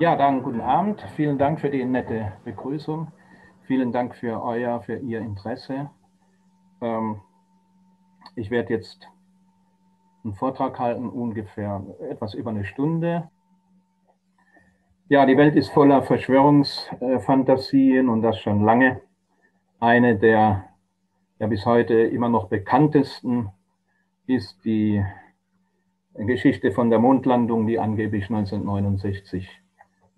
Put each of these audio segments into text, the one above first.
Ja, dann guten Abend. Vielen Dank für die nette Begrüßung. Vielen Dank für euer, für Ihr Interesse. Ähm, ich werde jetzt einen Vortrag halten, ungefähr etwas über eine Stunde. Ja, die Welt ist voller Verschwörungsfantasien und das schon lange. Eine der ja bis heute immer noch bekanntesten ist die Geschichte von der Mondlandung, die angeblich 1969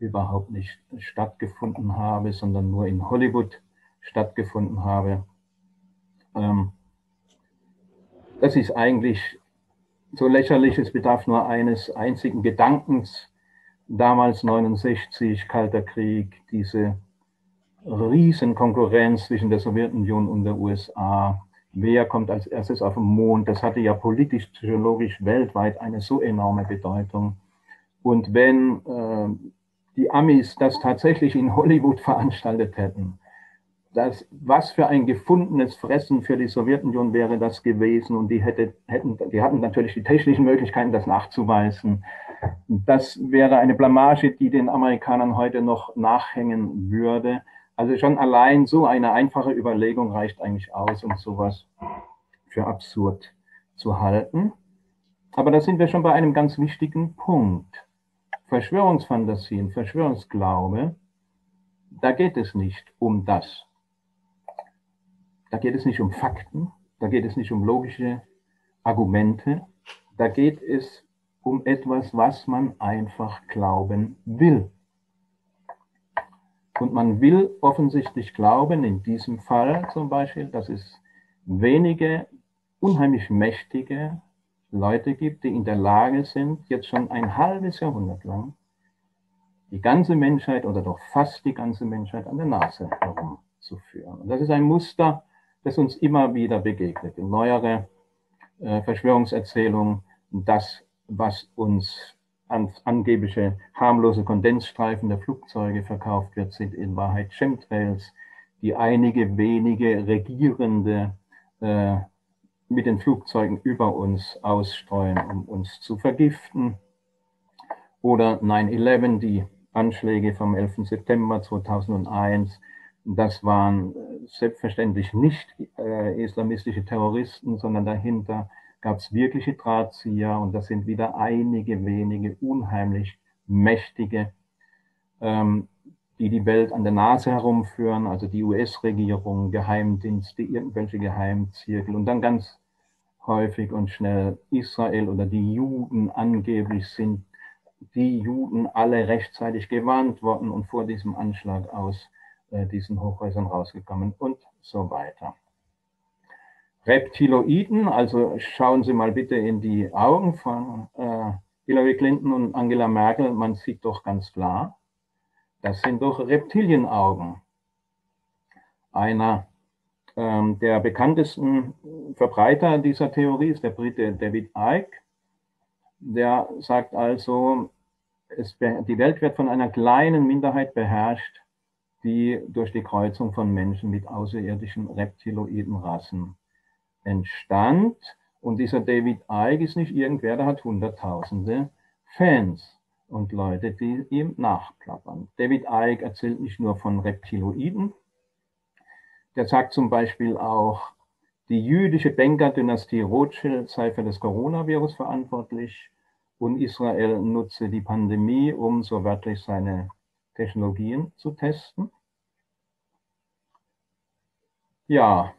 überhaupt nicht stattgefunden habe, sondern nur in Hollywood stattgefunden habe. Ähm, das ist eigentlich so lächerlich, es bedarf nur eines einzigen Gedankens. Damals 69, Kalter Krieg, diese Riesenkonkurrenz zwischen der Sowjetunion und der USA. Wer kommt als erstes auf den Mond? Das hatte ja politisch, psychologisch weltweit eine so enorme Bedeutung. Und wenn äh, die Amis das tatsächlich in Hollywood veranstaltet hätten, das, was für ein gefundenes Fressen für die Sowjetunion wäre das gewesen und die, hätte, hätten, die hatten natürlich die technischen Möglichkeiten, das nachzuweisen. Das wäre eine Blamage, die den Amerikanern heute noch nachhängen würde. Also schon allein so eine einfache Überlegung reicht eigentlich aus, um sowas für absurd zu halten. Aber da sind wir schon bei einem ganz wichtigen Punkt. Verschwörungsfantasien, Verschwörungsglaube, da geht es nicht um das. Da geht es nicht um Fakten, da geht es nicht um logische Argumente, da geht es um etwas, was man einfach glauben will. Und man will offensichtlich glauben, in diesem Fall zum Beispiel, dass es wenige unheimlich mächtige Leute gibt, die in der Lage sind, jetzt schon ein halbes Jahrhundert lang die ganze Menschheit oder doch fast die ganze Menschheit an der Nase herumzuführen. Und das ist ein Muster, das uns immer wieder begegnet. In neuere äh, Verschwörungserzählungen, das, was uns an angebliche harmlose Kondensstreifen der Flugzeuge verkauft wird, sind in Wahrheit Chemtrails, die einige wenige Regierende äh, mit den Flugzeugen über uns ausstreuen, um uns zu vergiften. Oder 9-11, die Anschläge vom 11. September 2001. Das waren selbstverständlich nicht äh, islamistische Terroristen, sondern dahinter gab es wirkliche Drahtzieher und das sind wieder einige wenige unheimlich mächtige, ähm, die die Welt an der Nase herumführen, also die US-Regierung, Geheimdienste, irgendwelche Geheimzirkel und dann ganz häufig und schnell Israel oder die Juden angeblich sind die Juden alle rechtzeitig gewarnt worden und vor diesem Anschlag aus äh, diesen Hochhäusern rausgekommen und so weiter. Reptiloiden, also schauen Sie mal bitte in die Augen von äh, Hillary Clinton und Angela Merkel, man sieht doch ganz klar, das sind doch Reptilienaugen. Einer ähm, der bekanntesten Verbreiter dieser Theorie ist der Brite David Icke. Der sagt also, es, die Welt wird von einer kleinen Minderheit beherrscht, die durch die Kreuzung von Menschen mit außerirdischen reptiloiden Rassen entstand. Und dieser David Icke ist nicht irgendwer, der hat hunderttausende Fans und Leute, die ihm nachplappern. David Icke erzählt nicht nur von Reptiloiden, der sagt zum Beispiel auch, die jüdische Denkerdynastie Rothschild sei für das Coronavirus verantwortlich und Israel nutze die Pandemie, um so wörtlich seine Technologien zu testen. Ja,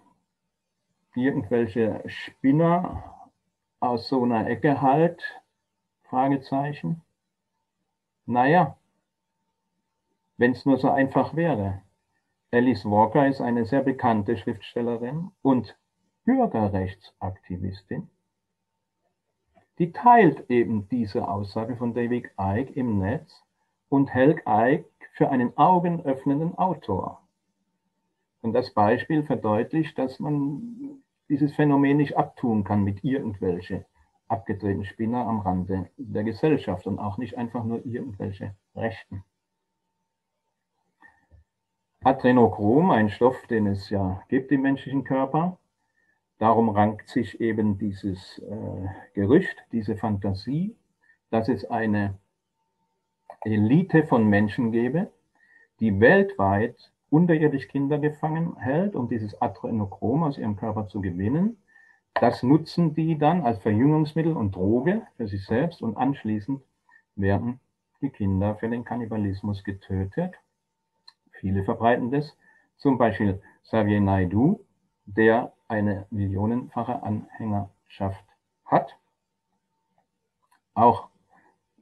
irgendwelche Spinner aus so einer Ecke halt, Fragezeichen. Naja, wenn es nur so einfach wäre. Alice Walker ist eine sehr bekannte Schriftstellerin und Bürgerrechtsaktivistin. Die teilt eben diese Aussage von David Icke im Netz und hält Icke für einen augenöffnenden Autor. Und das Beispiel verdeutlicht, dass man dieses Phänomen nicht abtun kann mit irgendwelche abgedrehten Spinner am Rande der Gesellschaft und auch nicht einfach nur irgendwelche Rechten. Adrenochrom, ein Stoff, den es ja gibt im menschlichen Körper, darum rankt sich eben dieses äh, Gerücht, diese Fantasie, dass es eine Elite von Menschen gebe, die weltweit unterirdisch Kinder gefangen hält, um dieses Adrenochrom aus ihrem Körper zu gewinnen. Das nutzen die dann als Verjüngungsmittel und Droge für sich selbst und anschließend werden die Kinder für den Kannibalismus getötet. Viele verbreiten das. Zum Beispiel Xavier Naidu, der eine millionenfache Anhängerschaft hat. Auch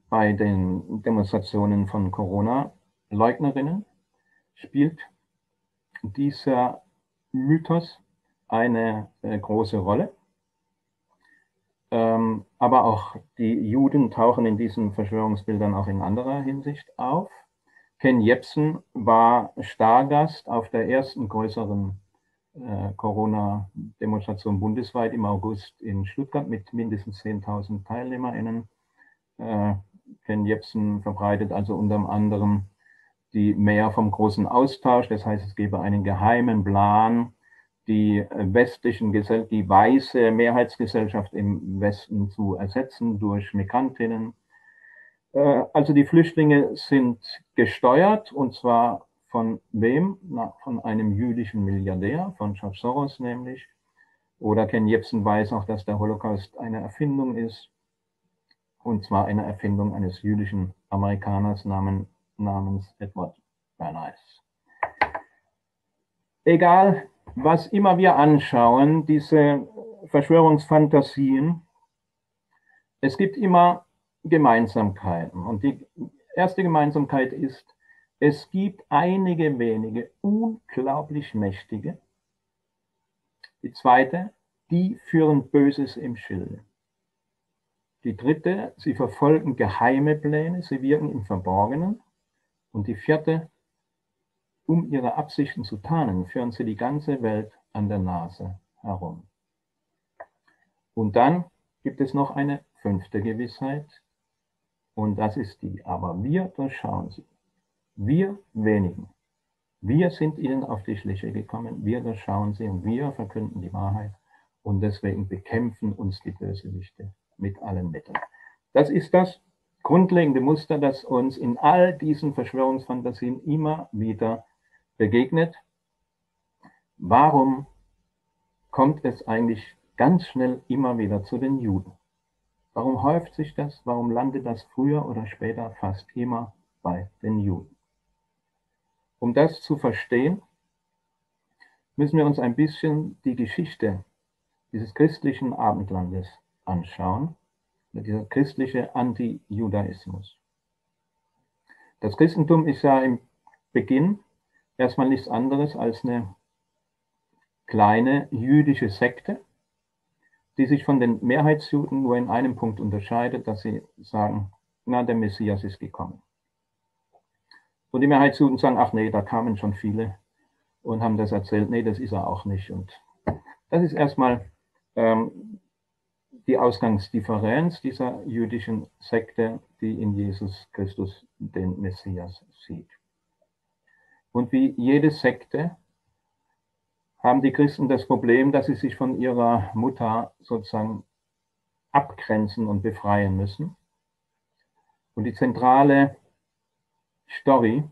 bei den Demonstrationen von Corona-Leugnerinnen spielt dieser Mythos eine äh, große Rolle. Ähm, aber auch die Juden tauchen in diesen Verschwörungsbildern auch in anderer Hinsicht auf. Ken Jebsen war Stargast auf der ersten größeren äh, Corona-Demonstration bundesweit im August in Stuttgart mit mindestens 10.000 TeilnehmerInnen. Äh, Ken Jebsen verbreitet also unter anderem die mehr vom großen Austausch, das heißt, es gebe einen geheimen Plan, die westlichen Gesell die weiße Mehrheitsgesellschaft im Westen zu ersetzen durch Migrantinnen. Äh, also die Flüchtlinge sind gesteuert und zwar von wem? Na, von einem jüdischen Milliardär, von George Soros nämlich. Oder Ken Jebsen weiß auch, dass der Holocaust eine Erfindung ist. Und zwar eine Erfindung eines jüdischen Amerikaners namens, namens Edward Bernays. Egal, was immer wir anschauen, diese Verschwörungsfantasien, es gibt immer Gemeinsamkeiten. Und die erste Gemeinsamkeit ist, es gibt einige wenige unglaublich mächtige. Die zweite, die führen Böses im Schilde. Die dritte, sie verfolgen geheime Pläne, sie wirken im Verborgenen. Und die vierte, um ihre Absichten zu tarnen, führen sie die ganze Welt an der Nase herum. Und dann gibt es noch eine fünfte Gewissheit, und das ist die, aber wir durchschauen sie. Wir wenigen. Wir sind ihnen auf die Schliche gekommen, wir durchschauen sie und wir verkünden die Wahrheit und deswegen bekämpfen uns die Bösewichte mit allen Mitteln. Das ist das grundlegende Muster, das uns in all diesen Verschwörungsfantasien immer wieder begegnet. Warum kommt es eigentlich ganz schnell immer wieder zu den Juden? Warum häuft sich das? Warum landet das früher oder später fast immer bei den Juden? Um das zu verstehen, müssen wir uns ein bisschen die Geschichte dieses christlichen Abendlandes anschauen, dieser christliche Anti-Judaismus. Das Christentum ist ja im Beginn erstmal nichts anderes als eine kleine jüdische Sekte, die sich von den Mehrheitsjuden nur in einem Punkt unterscheidet, dass sie sagen, na, der Messias ist gekommen. Und die Mehrheitsjuden sagen, ach nee, da kamen schon viele und haben das erzählt, nee, das ist er auch nicht. Und das ist erstmal ähm, die Ausgangsdifferenz dieser jüdischen Sekte, die in Jesus Christus den Messias sieht. Und wie jede Sekte haben die Christen das Problem, dass sie sich von ihrer Mutter sozusagen abgrenzen und befreien müssen. Und die zentrale Story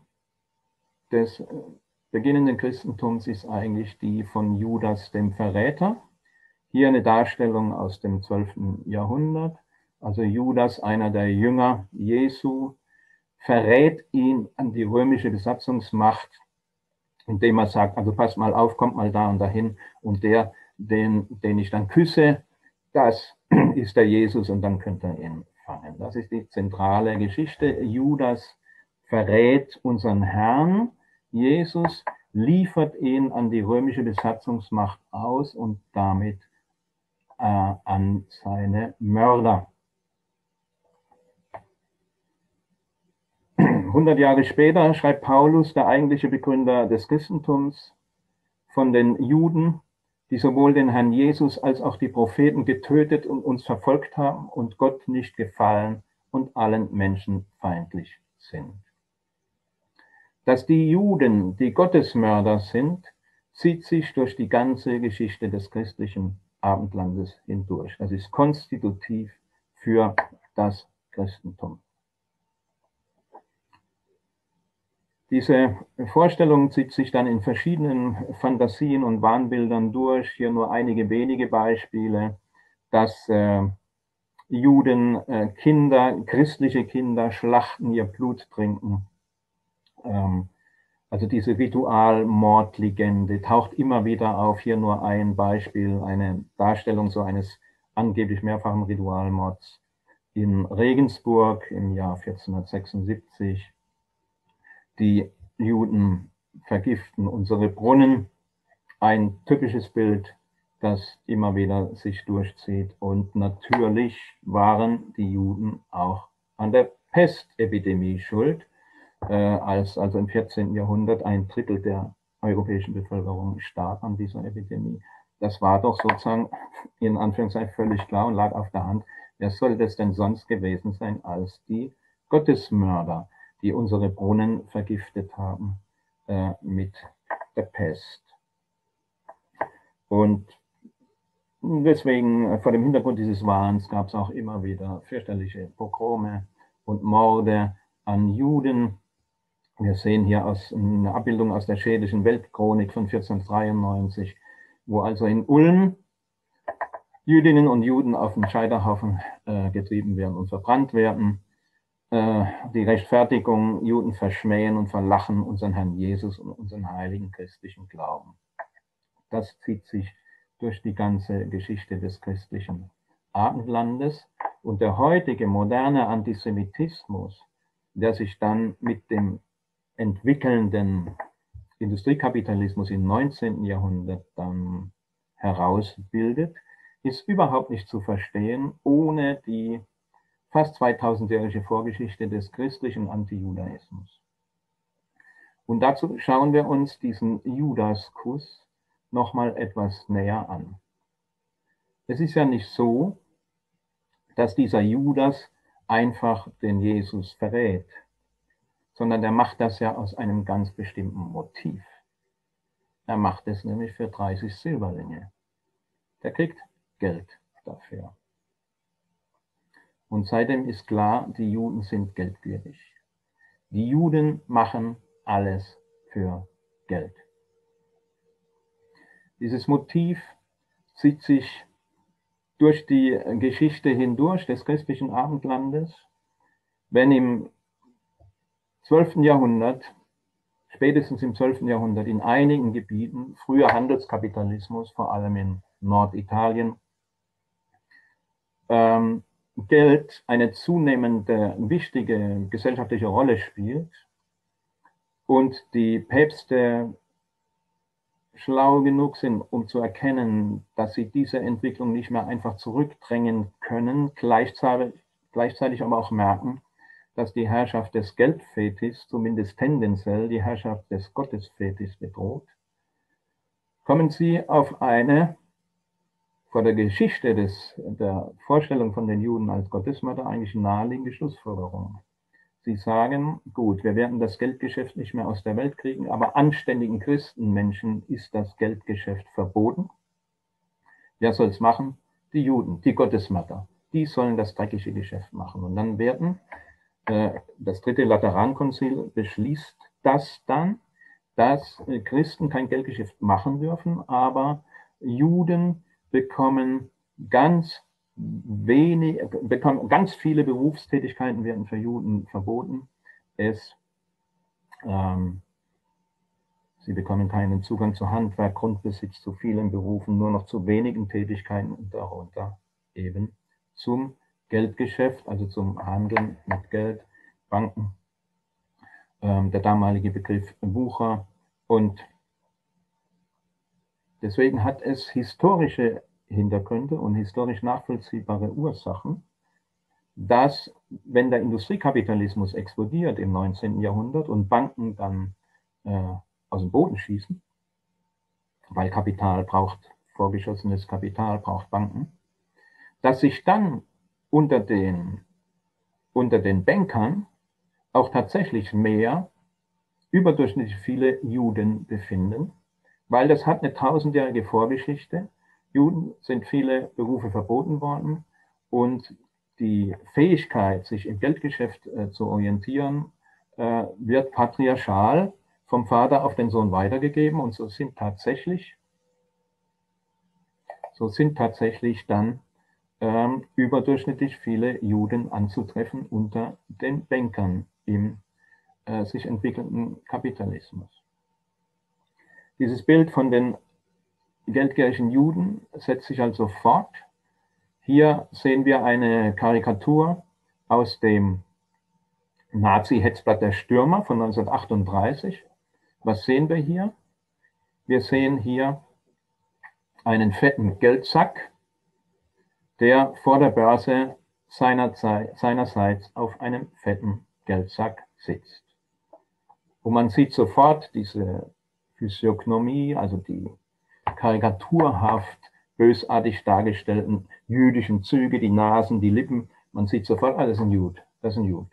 des beginnenden Christentums ist eigentlich die von Judas dem Verräter. Hier eine Darstellung aus dem 12. Jahrhundert. Also Judas, einer der Jünger Jesu, verrät ihn an die römische Besatzungsmacht, indem er sagt, also pass mal auf, kommt mal da und dahin und der, den, den ich dann küsse, das ist der Jesus und dann könnt ihr ihn fangen. Das ist die zentrale Geschichte. Judas verrät unseren Herrn, Jesus liefert ihn an die römische Besatzungsmacht aus und damit äh, an seine Mörder. 100 Jahre später schreibt Paulus, der eigentliche Begründer des Christentums, von den Juden, die sowohl den Herrn Jesus als auch die Propheten getötet und uns verfolgt haben und Gott nicht gefallen und allen Menschen feindlich sind. Dass die Juden die Gottesmörder sind, zieht sich durch die ganze Geschichte des christlichen Abendlandes hindurch. Das ist konstitutiv für das Christentum. Diese Vorstellung zieht sich dann in verschiedenen Fantasien und Wahnbildern durch. Hier nur einige wenige Beispiele, dass äh, Juden äh, Kinder, christliche Kinder schlachten, ihr Blut trinken. Ähm, also diese Ritualmordlegende taucht immer wieder auf. Hier nur ein Beispiel, eine Darstellung so eines angeblich mehrfachen Ritualmords in Regensburg im Jahr 1476 die Juden vergiften unsere Brunnen. Ein typisches Bild, das immer wieder sich durchzieht. Und natürlich waren die Juden auch an der Pestepidemie schuld, äh, als also im 14. Jahrhundert ein Drittel der europäischen Bevölkerung starb an dieser Epidemie. Das war doch sozusagen in Anführungszeichen völlig klar und lag auf der Hand. Wer soll das denn sonst gewesen sein als die Gottesmörder? Die unsere Brunnen vergiftet haben äh, mit der Pest. Und deswegen, äh, vor dem Hintergrund dieses Wahns, gab es auch immer wieder fürchterliche Pogrome und Morde an Juden. Wir sehen hier aus, eine Abbildung aus der schwedischen Weltchronik von 1493, wo also in Ulm Jüdinnen und Juden auf den Scheiterhaufen äh, getrieben werden und verbrannt werden. Äh, die Rechtfertigung, Juden verschmähen und verlachen unseren Herrn Jesus und unseren heiligen christlichen Glauben. Das zieht sich durch die ganze Geschichte des christlichen Abendlandes. Und der heutige moderne Antisemitismus, der sich dann mit dem entwickelnden Industriekapitalismus im 19. Jahrhundert dann herausbildet, ist überhaupt nicht zu verstehen ohne die fast 2000-jährige Vorgeschichte des christlichen Antijudaismus. Und dazu schauen wir uns diesen Judaskuss nochmal etwas näher an. Es ist ja nicht so, dass dieser Judas einfach den Jesus verrät, sondern er macht das ja aus einem ganz bestimmten Motiv. Er macht es nämlich für 30 Silberlinge. Der kriegt Geld dafür. Und seitdem ist klar, die Juden sind geldgierig. Die Juden machen alles für Geld. Dieses Motiv zieht sich durch die Geschichte hindurch des christlichen Abendlandes, wenn im 12. Jahrhundert, spätestens im 12. Jahrhundert in einigen Gebieten, früher Handelskapitalismus, vor allem in Norditalien, ähm, Geld eine zunehmende wichtige gesellschaftliche Rolle spielt und die Päpste schlau genug sind, um zu erkennen, dass sie diese Entwicklung nicht mehr einfach zurückdrängen können, gleichzeitig, gleichzeitig aber auch merken, dass die Herrschaft des Geldfetis, zumindest tendenziell die Herrschaft des Gottesfetis bedroht, kommen sie auf eine vor der Geschichte des, der Vorstellung von den Juden als Gottesmörder eigentlich naheliegende Schlussfolgerung. Sie sagen, gut, wir werden das Geldgeschäft nicht mehr aus der Welt kriegen, aber anständigen Christenmenschen ist das Geldgeschäft verboten. Wer soll es machen? Die Juden, die Gottesmörder. Die sollen das dreckige Geschäft machen. Und dann werden, äh, das dritte Laterankonzil beschließt das dann, dass äh, Christen kein Geldgeschäft machen dürfen, aber Juden bekommen ganz wenig, bekommen ganz viele Berufstätigkeiten werden für Juden verboten. Es, ähm, sie bekommen keinen Zugang zu Handwerk, Grundbesitz, zu vielen Berufen, nur noch zu wenigen Tätigkeiten und darunter eben zum Geldgeschäft, also zum Handeln mit Geld, Banken, ähm, der damalige Begriff Bucher und Deswegen hat es historische Hintergründe und historisch nachvollziehbare Ursachen, dass wenn der Industriekapitalismus explodiert im 19. Jahrhundert und Banken dann äh, aus dem Boden schießen, weil Kapital braucht, vorgeschossenes Kapital braucht Banken, dass sich dann unter den, unter den Bankern auch tatsächlich mehr überdurchschnittlich viele Juden befinden, weil das hat eine tausendjährige Vorgeschichte. Juden sind viele Berufe verboten worden und die Fähigkeit, sich im Geldgeschäft äh, zu orientieren, äh, wird patriarchal vom Vater auf den Sohn weitergegeben und so sind tatsächlich, so sind tatsächlich dann ähm, überdurchschnittlich viele Juden anzutreffen unter den Bankern im äh, sich entwickelnden Kapitalismus. Dieses Bild von den geldgierigen Juden setzt sich also fort. Hier sehen wir eine Karikatur aus dem Nazi-Hetzblatt der Stürmer von 1938. Was sehen wir hier? Wir sehen hier einen fetten Geldsack, der vor der Börse seinerseits auf einem fetten Geldsack sitzt. Und man sieht sofort diese Physiognomie, also die karikaturhaft bösartig dargestellten jüdischen Züge, die Nasen, die Lippen. Man sieht sofort, ah, das ist ein Jud, das ist ein Jud.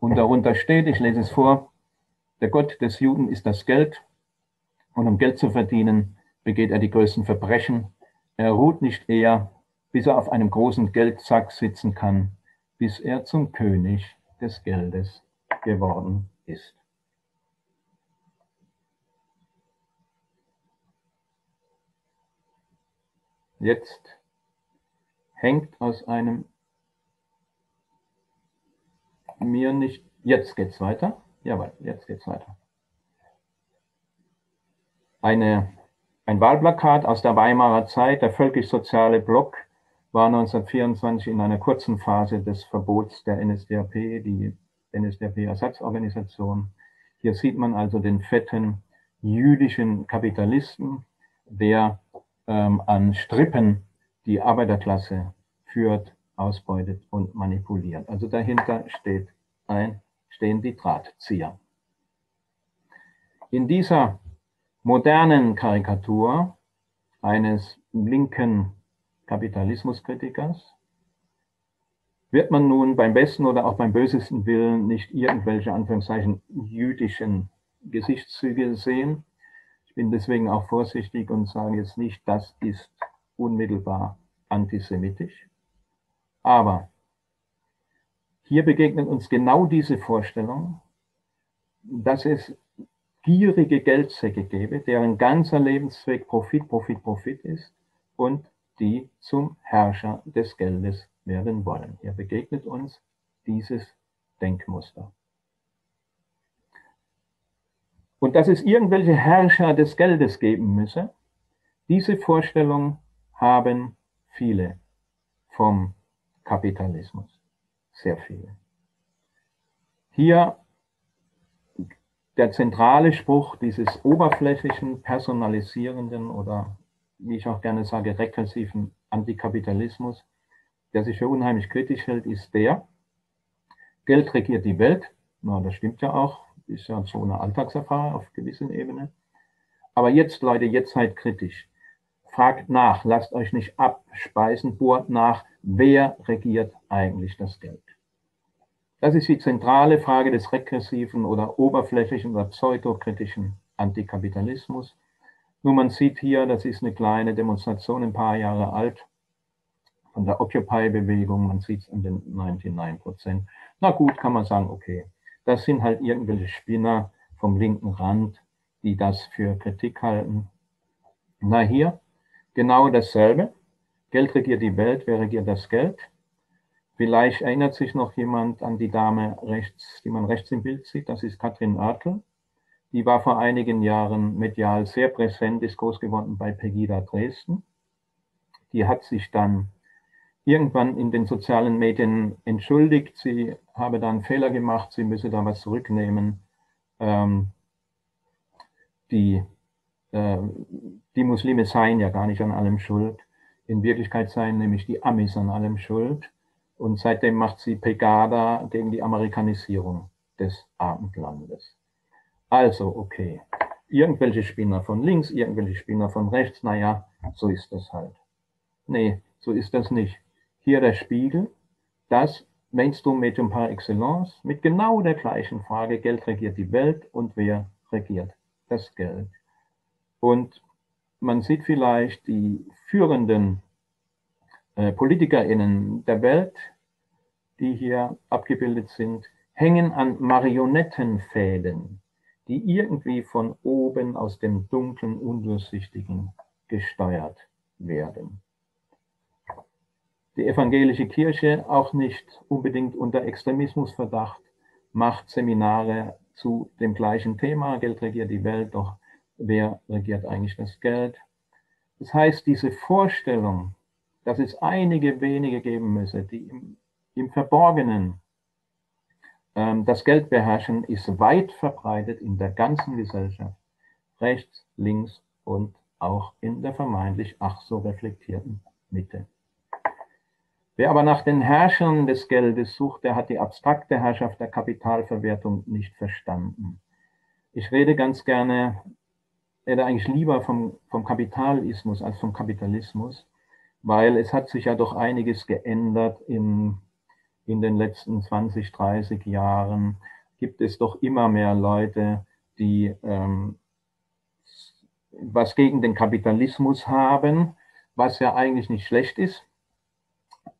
Und darunter steht, ich lese es vor, der Gott des Juden ist das Geld und um Geld zu verdienen, begeht er die größten Verbrechen. Er ruht nicht eher, bis er auf einem großen Geldsack sitzen kann, bis er zum König des Geldes geworden ist. Jetzt hängt aus einem mir nicht, jetzt geht's weiter. Jawohl, jetzt geht's weiter. Eine, ein Wahlplakat aus der Weimarer Zeit, der völkisch-soziale Block, war 1924 in einer kurzen Phase des Verbots der NSDAP, die NSDAP-Ersatzorganisation. Hier sieht man also den fetten jüdischen Kapitalisten, der ähm, an Strippen die Arbeiterklasse führt, ausbeutet und manipuliert. Also dahinter steht ein stehen die Drahtzieher. In dieser modernen Karikatur eines linken Kapitalismuskritikers wird man nun beim besten oder auch beim bösesten Willen nicht irgendwelche Anführungszeichen jüdischen Gesichtszüge sehen. Ich bin deswegen auch vorsichtig und sage jetzt nicht, das ist unmittelbar antisemitisch. Aber hier begegnet uns genau diese Vorstellung, dass es gierige Geldsäcke gäbe, deren ganzer Lebenszweck Profit, Profit, Profit ist und die zum Herrscher des Geldes werden wollen. Hier begegnet uns dieses Denkmuster. Und dass es irgendwelche Herrscher des Geldes geben müsse, diese Vorstellung haben viele vom Kapitalismus sehr viel. Hier der zentrale Spruch dieses oberflächlichen, personalisierenden oder, wie ich auch gerne sage, rekursiven Antikapitalismus, der sich für unheimlich kritisch hält, ist der, Geld regiert die Welt. Na, das stimmt ja auch, ist ja so eine Alltagserfahrung auf gewissen Ebene. Aber jetzt, Leute, jetzt seid kritisch. Fragt nach, lasst euch nicht abspeisen, bohrt nach, wer regiert eigentlich das Geld? Das ist die zentrale Frage des regressiven oder oberflächlichen oder pseudokritischen Antikapitalismus. Nur man sieht hier, das ist eine kleine Demonstration, ein paar Jahre alt, von der Occupy-Bewegung. Man sieht es an den 99 Prozent. Na gut, kann man sagen, okay, das sind halt irgendwelche Spinner vom linken Rand, die das für Kritik halten. Na hier, genau dasselbe. Geld regiert die Welt, wer regiert das Geld? Vielleicht erinnert sich noch jemand an die Dame rechts, die man rechts im Bild sieht. Das ist Katrin Oertel. Die war vor einigen Jahren medial sehr präsent, ist groß geworden bei Pegida Dresden. Die hat sich dann irgendwann in den sozialen Medien entschuldigt. Sie habe da einen Fehler gemacht, sie müsse da was zurücknehmen. Ähm, die, äh, die Muslime seien ja gar nicht an allem schuld. In Wirklichkeit seien nämlich die Amis an allem schuld. Und seitdem macht sie Pegada gegen die Amerikanisierung des Abendlandes. Also, okay. Irgendwelche Spinner von links, irgendwelche Spinner von rechts, naja, so ist das halt. Nee, so ist das nicht. Hier der Spiegel, das Mainstream-Medium par excellence, mit genau der gleichen Frage, Geld regiert die Welt und wer regiert das Geld. Und man sieht vielleicht die führenden äh, PolitikerInnen der Welt, die hier abgebildet sind, hängen an Marionettenfäden, die irgendwie von oben aus dem dunklen, undurchsichtigen gesteuert werden. Die evangelische Kirche, auch nicht unbedingt unter Extremismusverdacht, macht Seminare zu dem gleichen Thema. Geld regiert die Welt, doch wer regiert eigentlich das Geld? Das heißt, diese Vorstellung, dass es einige wenige geben müsse, die im, im Verborgenen ähm, das Geld beherrschen, ist weit verbreitet in der ganzen Gesellschaft, rechts, links und auch in der vermeintlich ach so reflektierten Mitte. Wer aber nach den Herrschern des Geldes sucht, der hat die abstrakte Herrschaft der Kapitalverwertung nicht verstanden. Ich rede ganz gerne, oder eigentlich lieber vom, vom Kapitalismus als vom Kapitalismus, weil es hat sich ja doch einiges geändert in, in den letzten 20, 30 Jahren. Gibt es doch immer mehr Leute, die ähm, was gegen den Kapitalismus haben, was ja eigentlich nicht schlecht ist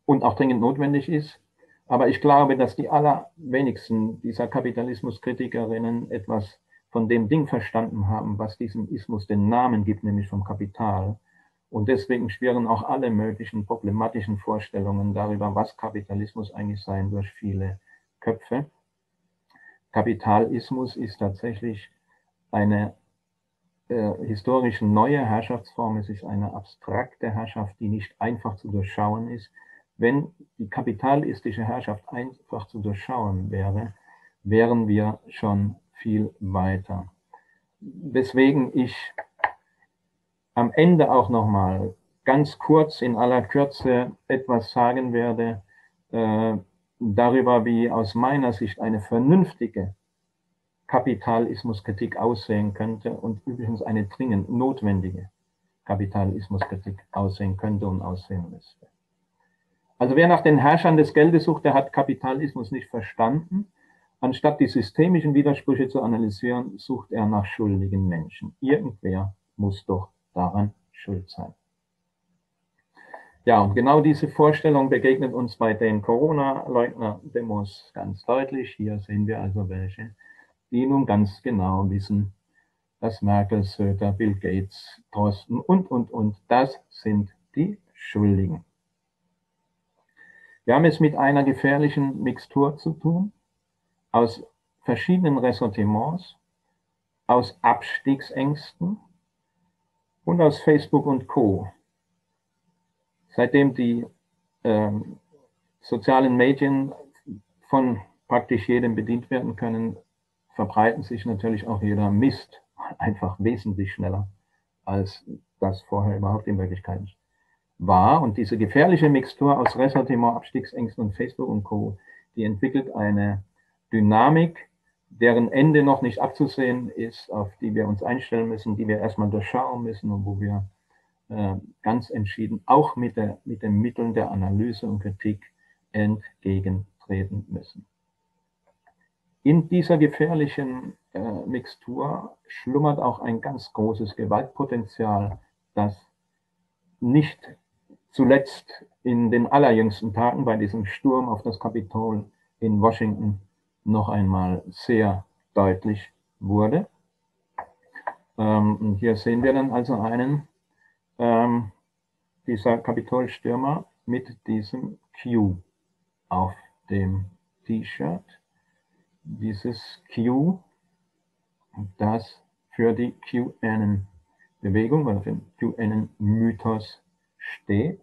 und auch dringend notwendig ist. Aber ich glaube, dass die allerwenigsten dieser Kapitalismuskritikerinnen etwas von dem Ding verstanden haben, was diesem Ismus den Namen gibt, nämlich vom Kapital. Und deswegen schwirren auch alle möglichen problematischen Vorstellungen darüber, was Kapitalismus eigentlich sein, durch viele Köpfe. Kapitalismus ist tatsächlich eine äh, historisch neue Herrschaftsform. Es ist eine abstrakte Herrschaft, die nicht einfach zu durchschauen ist, wenn die kapitalistische Herrschaft einfach zu durchschauen wäre, wären wir schon viel weiter. Weswegen ich am Ende auch nochmal ganz kurz in aller Kürze etwas sagen werde äh, darüber, wie aus meiner Sicht eine vernünftige Kapitalismuskritik aussehen könnte und übrigens eine dringend notwendige Kapitalismuskritik aussehen könnte und aussehen müsste. Also wer nach den Herrschern des Geldes sucht, der hat Kapitalismus nicht verstanden. Anstatt die systemischen Widersprüche zu analysieren, sucht er nach schuldigen Menschen. Irgendwer muss doch daran schuld sein. Ja, und genau diese Vorstellung begegnet uns bei den Corona-Leugner-Demos ganz deutlich. Hier sehen wir also welche, die nun ganz genau wissen, dass Merkel, Söder, Bill Gates, Drosten und, und, und, das sind die Schuldigen. Wir haben es mit einer gefährlichen Mixtur zu tun, aus verschiedenen Ressentiments, aus Abstiegsängsten und aus Facebook und Co. Seitdem die ähm, sozialen Medien von praktisch jedem bedient werden können, verbreiten sich natürlich auch jeder Mist einfach wesentlich schneller, als das vorher überhaupt in Wirklichkeit ist war. Und diese gefährliche Mixtur aus Ressentiment, Abstiegsängsten und Facebook und Co., die entwickelt eine Dynamik, deren Ende noch nicht abzusehen ist, auf die wir uns einstellen müssen, die wir erstmal durchschauen müssen und wo wir äh, ganz entschieden auch mit, der, mit den Mitteln der Analyse und Kritik entgegentreten müssen. In dieser gefährlichen äh, Mixtur schlummert auch ein ganz großes Gewaltpotenzial, das nicht zuletzt in den allerjüngsten Tagen bei diesem Sturm auf das Kapitol in Washington noch einmal sehr deutlich wurde. Ähm, hier sehen wir dann also einen ähm, dieser Kapitolstürmer mit diesem Q auf dem T-Shirt. Dieses Q, das für die QAnon-Bewegung oder für den QAnon-Mythos steht.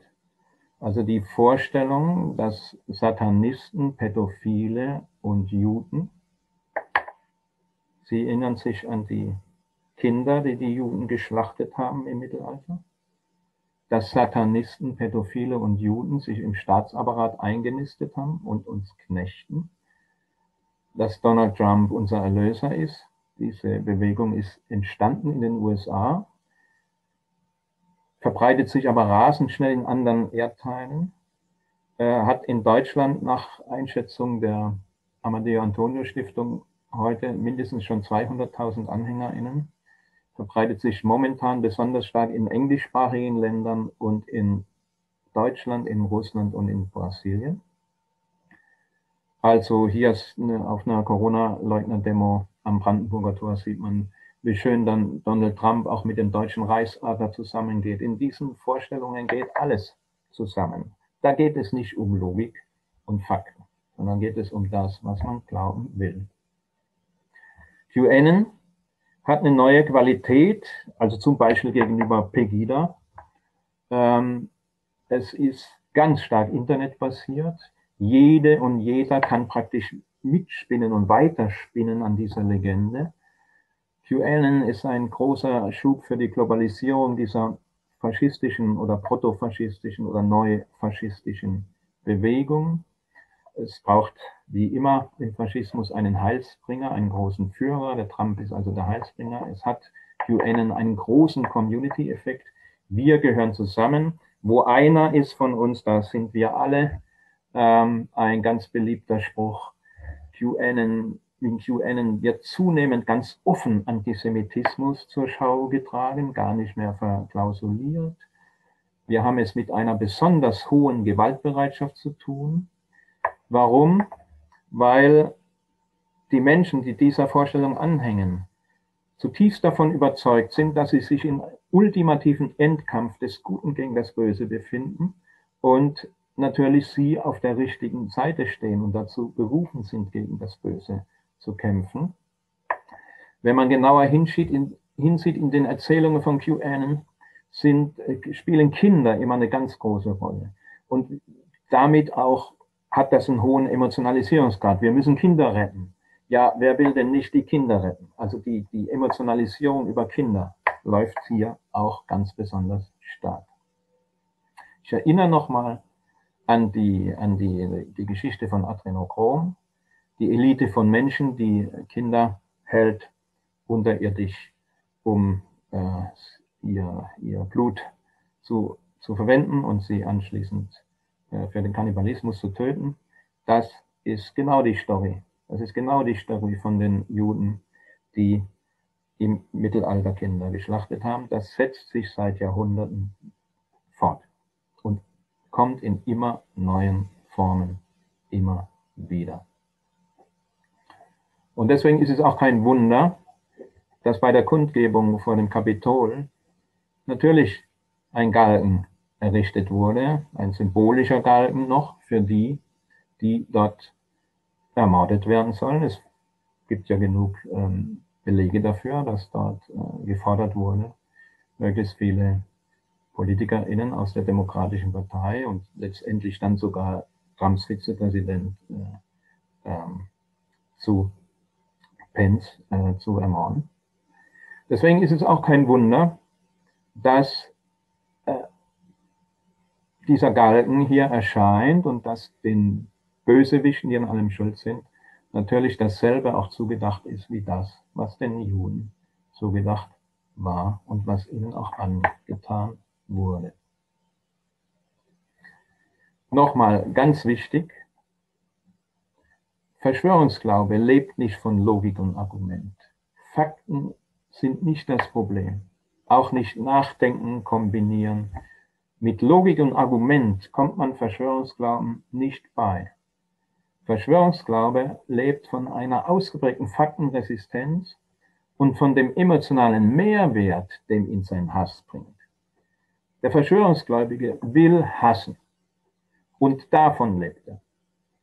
Also die Vorstellung, dass Satanisten, Pädophile und Juden, Sie erinnern sich an die Kinder, die die Juden geschlachtet haben im Mittelalter, dass Satanisten, Pädophile und Juden sich im Staatsapparat eingenistet haben und uns knechten, dass Donald Trump unser Erlöser ist. Diese Bewegung ist entstanden in den USA verbreitet sich aber rasend schnell in anderen Erdteilen, äh, hat in Deutschland nach Einschätzung der Amadeo Antonio Stiftung heute mindestens schon 200.000 AnhängerInnen, verbreitet sich momentan besonders stark in englischsprachigen Ländern und in Deutschland, in Russland und in Brasilien. Also hier auf einer Corona-Leugner-Demo am Brandenburger Tor sieht man, wie schön dann Donald Trump auch mit dem deutschen Reichsadler zusammengeht. In diesen Vorstellungen geht alles zusammen. Da geht es nicht um Logik und Fakten, sondern geht es um das, was man glauben will. QAnon hat eine neue Qualität, also zum Beispiel gegenüber Pegida. Ähm, es ist ganz stark internetbasiert. Jede und jeder kann praktisch mitspinnen und weiterspinnen an dieser Legende. QAnon ist ein großer Schub für die Globalisierung dieser faschistischen oder protofaschistischen oder neufaschistischen Bewegung. Es braucht wie immer im Faschismus einen Heilsbringer, einen großen Führer. Der Trump ist also der Heilsbringer. Es hat QAnon einen großen Community-Effekt. Wir gehören zusammen. Wo einer ist von uns, da sind wir alle. Ähm, ein ganz beliebter Spruch. QAnon, in QAnon wird zunehmend ganz offen Antisemitismus zur Schau getragen, gar nicht mehr verklausuliert. Wir haben es mit einer besonders hohen Gewaltbereitschaft zu tun. Warum? Weil die Menschen, die dieser Vorstellung anhängen, zutiefst davon überzeugt sind, dass sie sich im ultimativen Endkampf des Guten gegen das Böse befinden und natürlich sie auf der richtigen Seite stehen und dazu berufen sind, gegen das Böse zu kämpfen. Wenn man genauer hinsieht in, hinsieht in den Erzählungen von QAnon, sind, äh, spielen Kinder immer eine ganz große Rolle. Und damit auch hat das einen hohen Emotionalisierungsgrad. Wir müssen Kinder retten. Ja, wer will denn nicht die Kinder retten? Also die, die Emotionalisierung über Kinder läuft hier auch ganz besonders stark. Ich erinnere nochmal an die, an die, die Geschichte von Adrenochrom, die Elite von Menschen, die Kinder hält unterirdisch, um äh, ihr, ihr Blut zu, zu verwenden und sie anschließend äh, für den Kannibalismus zu töten. Das ist genau die Story. Das ist genau die Story von den Juden, die im Mittelalter Kinder geschlachtet haben. Das setzt sich seit Jahrhunderten fort und kommt in immer neuen Formen immer wieder. Und deswegen ist es auch kein Wunder, dass bei der Kundgebung vor dem Kapitol natürlich ein Galgen errichtet wurde, ein symbolischer Galgen noch für die, die dort ermordet werden sollen. Es gibt ja genug ähm, Belege dafür, dass dort äh, gefordert wurde, möglichst viele PolitikerInnen aus der Demokratischen Partei und letztendlich dann sogar Trumps Vizepräsident äh, ähm, zu Pence äh, zu ermorden. Deswegen ist es auch kein Wunder, dass dieser Galgen hier erscheint und dass den Bösewichten, die an allem schuld sind, natürlich dasselbe auch zugedacht ist wie das, was den Juden zugedacht war und was ihnen auch angetan wurde. Nochmal ganz wichtig, Verschwörungsglaube lebt nicht von Logik und Argument. Fakten sind nicht das Problem. Auch nicht Nachdenken kombinieren, mit Logik und Argument kommt man Verschwörungsglauben nicht bei. Verschwörungsglaube lebt von einer ausgeprägten Faktenresistenz und von dem emotionalen Mehrwert, den ihn sein Hass bringt. Der Verschwörungsgläubige will hassen und davon lebt er.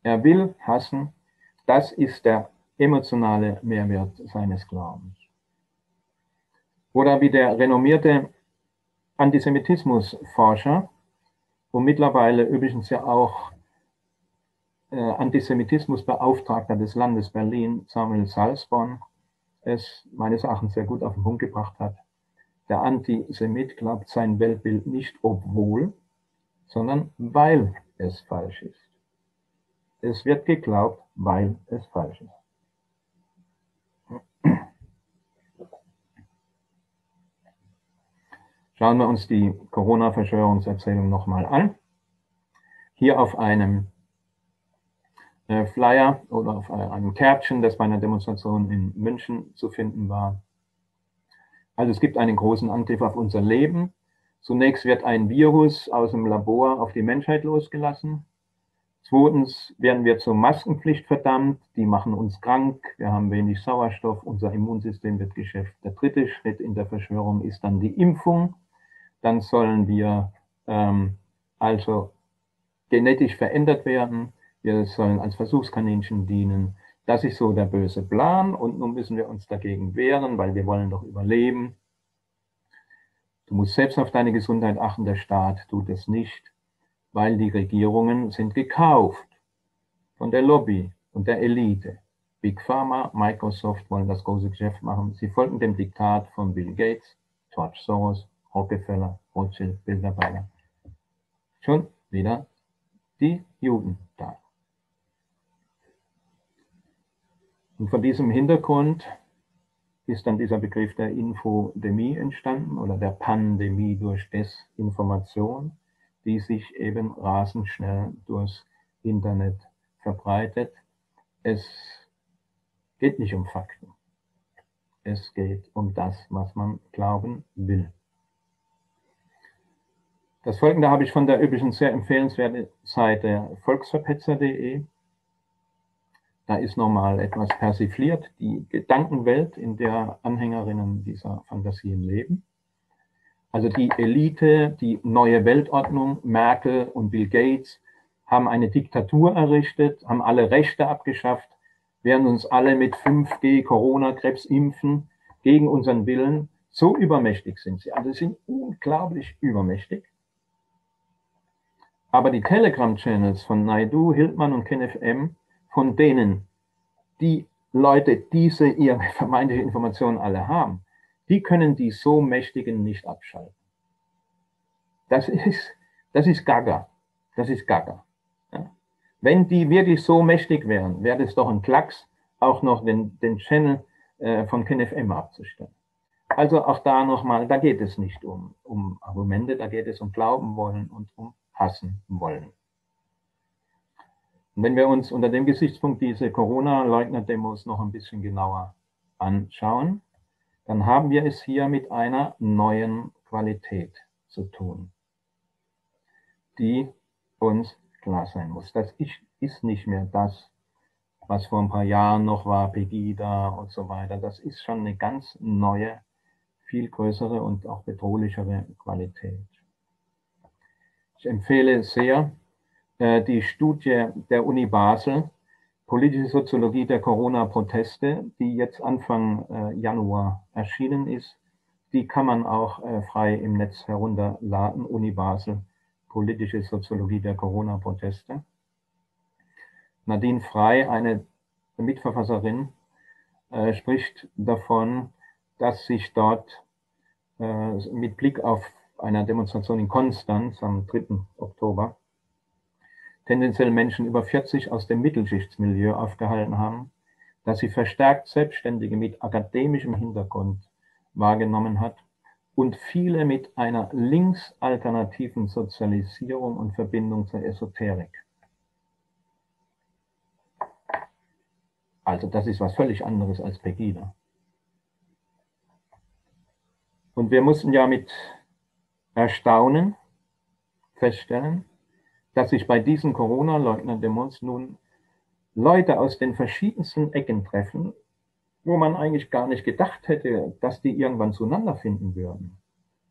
Er will hassen, das ist der emotionale Mehrwert seines Glaubens. Oder wie der renommierte Antisemitismusforscher und mittlerweile übrigens ja auch äh, Antisemitismusbeauftragter des Landes Berlin, Samuel Salzborn, es meines Erachtens sehr gut auf den Punkt gebracht hat. Der Antisemit glaubt sein Weltbild nicht obwohl, sondern weil es falsch ist. Es wird geglaubt, weil es falsch ist. Schauen wir uns die Corona-Verschwörungserzählung nochmal an. Hier auf einem äh, Flyer oder auf einem Kärtchen, das bei einer Demonstration in München zu finden war. Also es gibt einen großen Angriff auf unser Leben. Zunächst wird ein Virus aus dem Labor auf die Menschheit losgelassen. Zweitens werden wir zur Maskenpflicht verdammt, die machen uns krank, wir haben wenig Sauerstoff, unser Immunsystem wird geschäft. Der dritte Schritt in der Verschwörung ist dann die Impfung. Dann sollen wir ähm, also genetisch verändert werden, wir sollen als Versuchskaninchen dienen. Das ist so der böse Plan und nun müssen wir uns dagegen wehren, weil wir wollen doch überleben. Du musst selbst auf deine Gesundheit achten, der Staat tut es nicht weil die Regierungen sind gekauft von der Lobby und der Elite. Big Pharma, Microsoft wollen das große Geschäft machen. Sie folgen dem Diktat von Bill Gates, George Soros, Rockefeller, Rothschild, Bilderberger. Schon wieder die Juden da. Und von diesem Hintergrund ist dann dieser Begriff der Infodemie entstanden oder der Pandemie durch Desinformation die sich eben rasend schnell durchs Internet verbreitet. Es geht nicht um Fakten. Es geht um das, was man glauben will. Das folgende habe ich von der üblichen sehr empfehlenswerten Seite volksverpetzer.de. Da ist nochmal etwas persifliert, die Gedankenwelt, in der Anhängerinnen dieser Fantasien leben. Also die Elite, die neue Weltordnung, Merkel und Bill Gates haben eine Diktatur errichtet, haben alle Rechte abgeschafft, werden uns alle mit 5G Corona-Krebs impfen, gegen unseren Willen. So übermächtig sind sie. Also sie sind unglaublich übermächtig. Aber die Telegram-Channels von Naidu, Hildmann und KenFM, von denen die Leute diese ihre vermeintliche Informationen alle haben, die können die so Mächtigen nicht abschalten. Das ist, das ist Gaga. Das ist Gaga. Ja. Wenn die wirklich so mächtig wären, wäre es doch ein Klacks, auch noch den, den Channel äh, von KenFM abzustellen. Also auch da nochmal, da geht es nicht um, um Argumente, da geht es um Glauben wollen und um Hassen wollen. Und wenn wir uns unter dem Gesichtspunkt diese Corona-Leugner-Demos noch ein bisschen genauer anschauen, dann haben wir es hier mit einer neuen Qualität zu tun, die uns klar sein muss. Das ist nicht mehr das, was vor ein paar Jahren noch war, Pegida und so weiter. Das ist schon eine ganz neue, viel größere und auch bedrohlichere Qualität. Ich empfehle sehr äh, die Studie der Uni Basel, politische Soziologie der Corona-Proteste, die jetzt Anfang äh, Januar erschienen ist. Die kann man auch äh, frei im Netz herunterladen, Uni Basel, politische Soziologie der Corona-Proteste. Nadine Frey, eine Mitverfasserin, äh, spricht davon, dass sich dort äh, mit Blick auf einer Demonstration in Konstanz am 3. Oktober tendenziell Menschen über 40 aus dem Mittelschichtsmilieu aufgehalten haben, dass sie verstärkt Selbstständige mit akademischem Hintergrund wahrgenommen hat und viele mit einer linksalternativen Sozialisierung und Verbindung zur Esoterik. Also das ist was völlig anderes als Pegida. Und wir mussten ja mit Erstaunen feststellen, dass sich bei diesen Corona-Leugner-Demos nun Leute aus den verschiedensten Ecken treffen, wo man eigentlich gar nicht gedacht hätte, dass die irgendwann zueinander finden würden.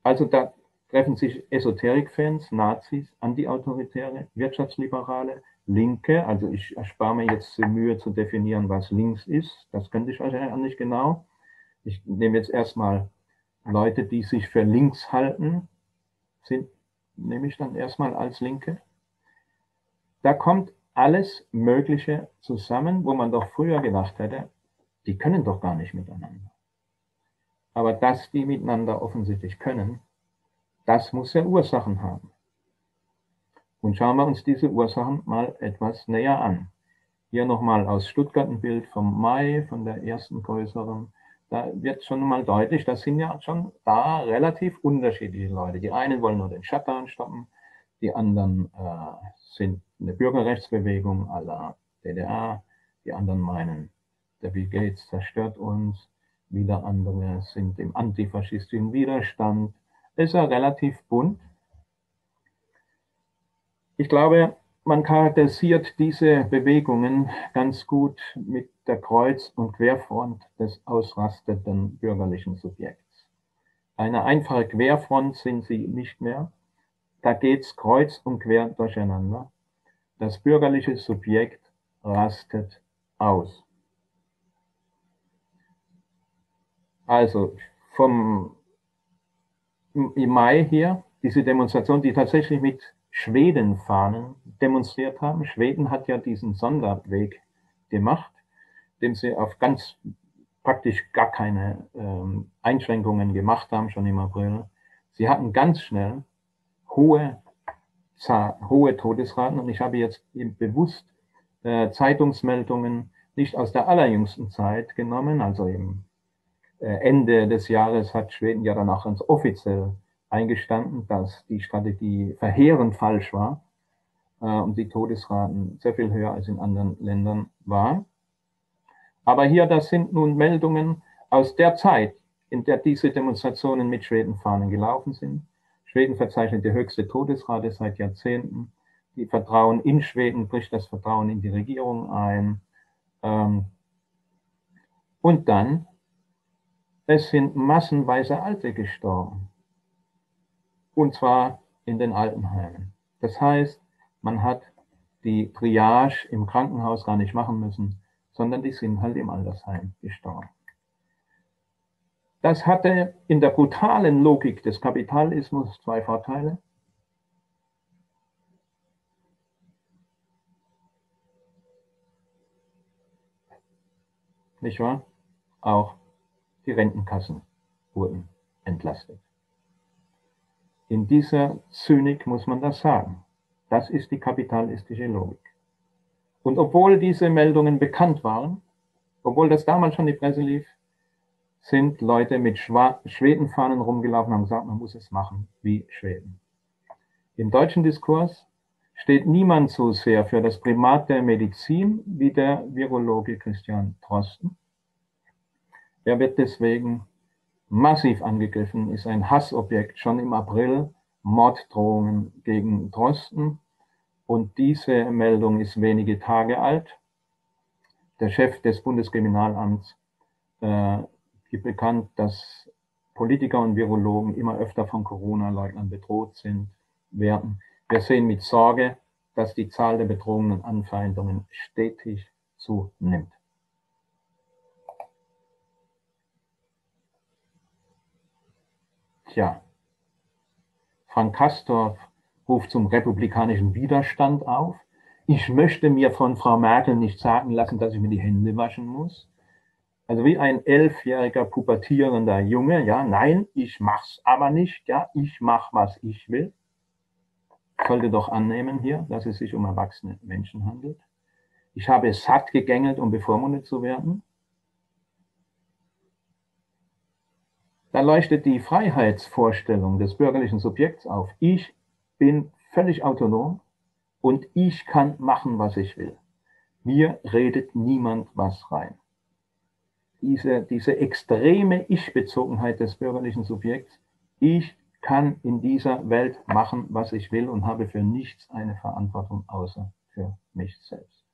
Also da treffen sich Esoterik-Fans, Nazis, Antiautoritäre, Wirtschaftsliberale, Linke. Also ich erspare mir jetzt die Mühe zu definieren, was links ist. Das könnte ich wahrscheinlich auch nicht genau. Ich nehme jetzt erstmal Leute, die sich für links halten, sind, nehme ich dann erstmal als Linke. Da kommt alles Mögliche zusammen, wo man doch früher gedacht hätte, die können doch gar nicht miteinander. Aber dass die miteinander offensichtlich können, das muss ja Ursachen haben. Und schauen wir uns diese Ursachen mal etwas näher an. Hier nochmal aus Stuttgart ein Bild vom Mai, von der ersten größeren. Da wird schon mal deutlich, das sind ja schon da relativ unterschiedliche Leute. Die einen wollen nur den Shutdown stoppen, die anderen äh, sind eine Bürgerrechtsbewegung aller DDR. Die anderen meinen, der Bill Gates zerstört uns. Wieder andere sind im antifaschistischen Widerstand. Ist ja relativ bunt. Ich glaube, man charakterisiert diese Bewegungen ganz gut mit der Kreuz- und Querfront des ausrasteten bürgerlichen Subjekts. Eine einfache Querfront sind sie nicht mehr. Da geht's kreuz und quer durcheinander. Das bürgerliche Subjekt rastet aus. Also vom im Mai hier, diese Demonstration, die tatsächlich mit Schwedenfahnen demonstriert haben. Schweden hat ja diesen Sonderweg gemacht, dem sie auf ganz praktisch gar keine ähm, Einschränkungen gemacht haben, schon im April. Sie hatten ganz schnell hohe, hohe Todesraten und ich habe jetzt bewusst äh, Zeitungsmeldungen nicht aus der allerjüngsten Zeit genommen, also im äh, Ende des Jahres hat Schweden ja dann auch ganz offiziell eingestanden, dass die Strategie verheerend falsch war äh, und die Todesraten sehr viel höher als in anderen Ländern waren. Aber hier, das sind nun Meldungen aus der Zeit, in der diese Demonstrationen mit Schwedenfahnen gelaufen sind. Schweden verzeichnet die höchste Todesrate seit Jahrzehnten. Die Vertrauen in Schweden bricht das Vertrauen in die Regierung ein. Ähm, und dann es sind massenweise Alte gestorben. Und zwar in den Altenheimen. Das heißt, man hat die Triage im Krankenhaus gar nicht machen müssen, sondern die sind halt im Altersheim gestorben. Das hatte in der brutalen Logik des Kapitalismus zwei Vorteile. Nicht wahr? Auch die Rentenkassen wurden entlastet. In dieser Zynik muss man das sagen. Das ist die kapitalistische Logik. Und obwohl diese Meldungen bekannt waren, obwohl das damals schon die Presse lief, sind Leute mit Schwedenfahnen rumgelaufen und haben gesagt, man muss es machen wie Schweden. Im deutschen Diskurs steht niemand so sehr für das Primat der Medizin wie der Virologe Christian Drosten. Er wird deswegen massiv angegriffen, ist ein Hassobjekt. Schon im April Morddrohungen gegen Drosten. Und diese Meldung ist wenige Tage alt. Der Chef des Bundeskriminalamts äh, gibt bekannt, dass Politiker und Virologen immer öfter von Corona-Leugnern bedroht sind, werden. Wir sehen mit Sorge, dass die Zahl der Bedrohungen und Anfeindungen stetig zunimmt. Tja, Frank Kastorf ruft zum republikanischen Widerstand auf. Ich möchte mir von Frau Merkel nicht sagen lassen, dass ich mir die Hände waschen muss. Also wie ein elfjähriger pubertierender Junge, ja, nein, ich mach's aber nicht, ja, ich mach, was ich will. Sollte doch annehmen hier, dass es sich um erwachsene Menschen handelt. Ich habe es satt gegängelt, um bevormundet zu werden. Da leuchtet die Freiheitsvorstellung des bürgerlichen Subjekts auf. Ich bin völlig autonom und ich kann machen, was ich will. Mir redet niemand was rein. Diese, diese extreme Ich-Bezogenheit des bürgerlichen Subjekts, ich kann in dieser Welt machen, was ich will und habe für nichts eine Verantwortung außer für mich selbst.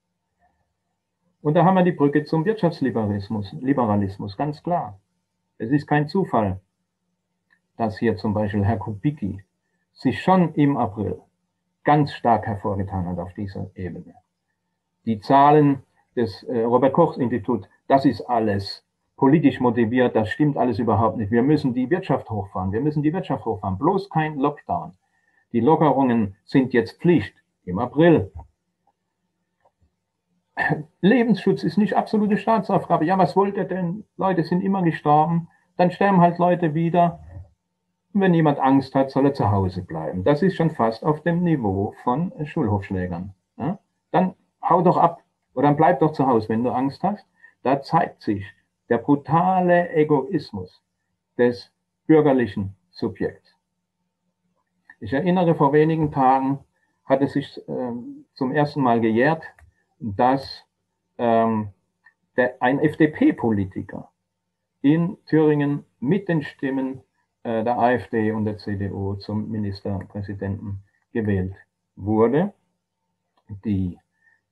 Und da haben wir die Brücke zum Wirtschaftsliberalismus, Liberalismus, ganz klar. Es ist kein Zufall, dass hier zum Beispiel Herr Kubicki sich schon im April ganz stark hervorgetan hat auf dieser Ebene. Die Zahlen des äh, Robert Koch Institut, das ist alles politisch motiviert, das stimmt alles überhaupt nicht. Wir müssen die Wirtschaft hochfahren, wir müssen die Wirtschaft hochfahren, bloß kein Lockdown. Die Lockerungen sind jetzt Pflicht im April. Lebensschutz ist nicht absolute Staatsaufgabe. Ja, was wollt ihr denn? Leute sind immer gestorben. Dann sterben halt Leute wieder. Wenn jemand Angst hat, soll er zu Hause bleiben. Das ist schon fast auf dem Niveau von Schulhofschlägern. Ja? Dann hau doch ab oder dann bleib doch zu Hause, wenn du Angst hast. Da zeigt sich der brutale Egoismus des bürgerlichen Subjekts. Ich erinnere, vor wenigen Tagen hat es sich äh, zum ersten Mal gejährt, dass ähm, der, ein FDP-Politiker in Thüringen mit den Stimmen äh, der AfD und der CDU zum Ministerpräsidenten gewählt wurde. die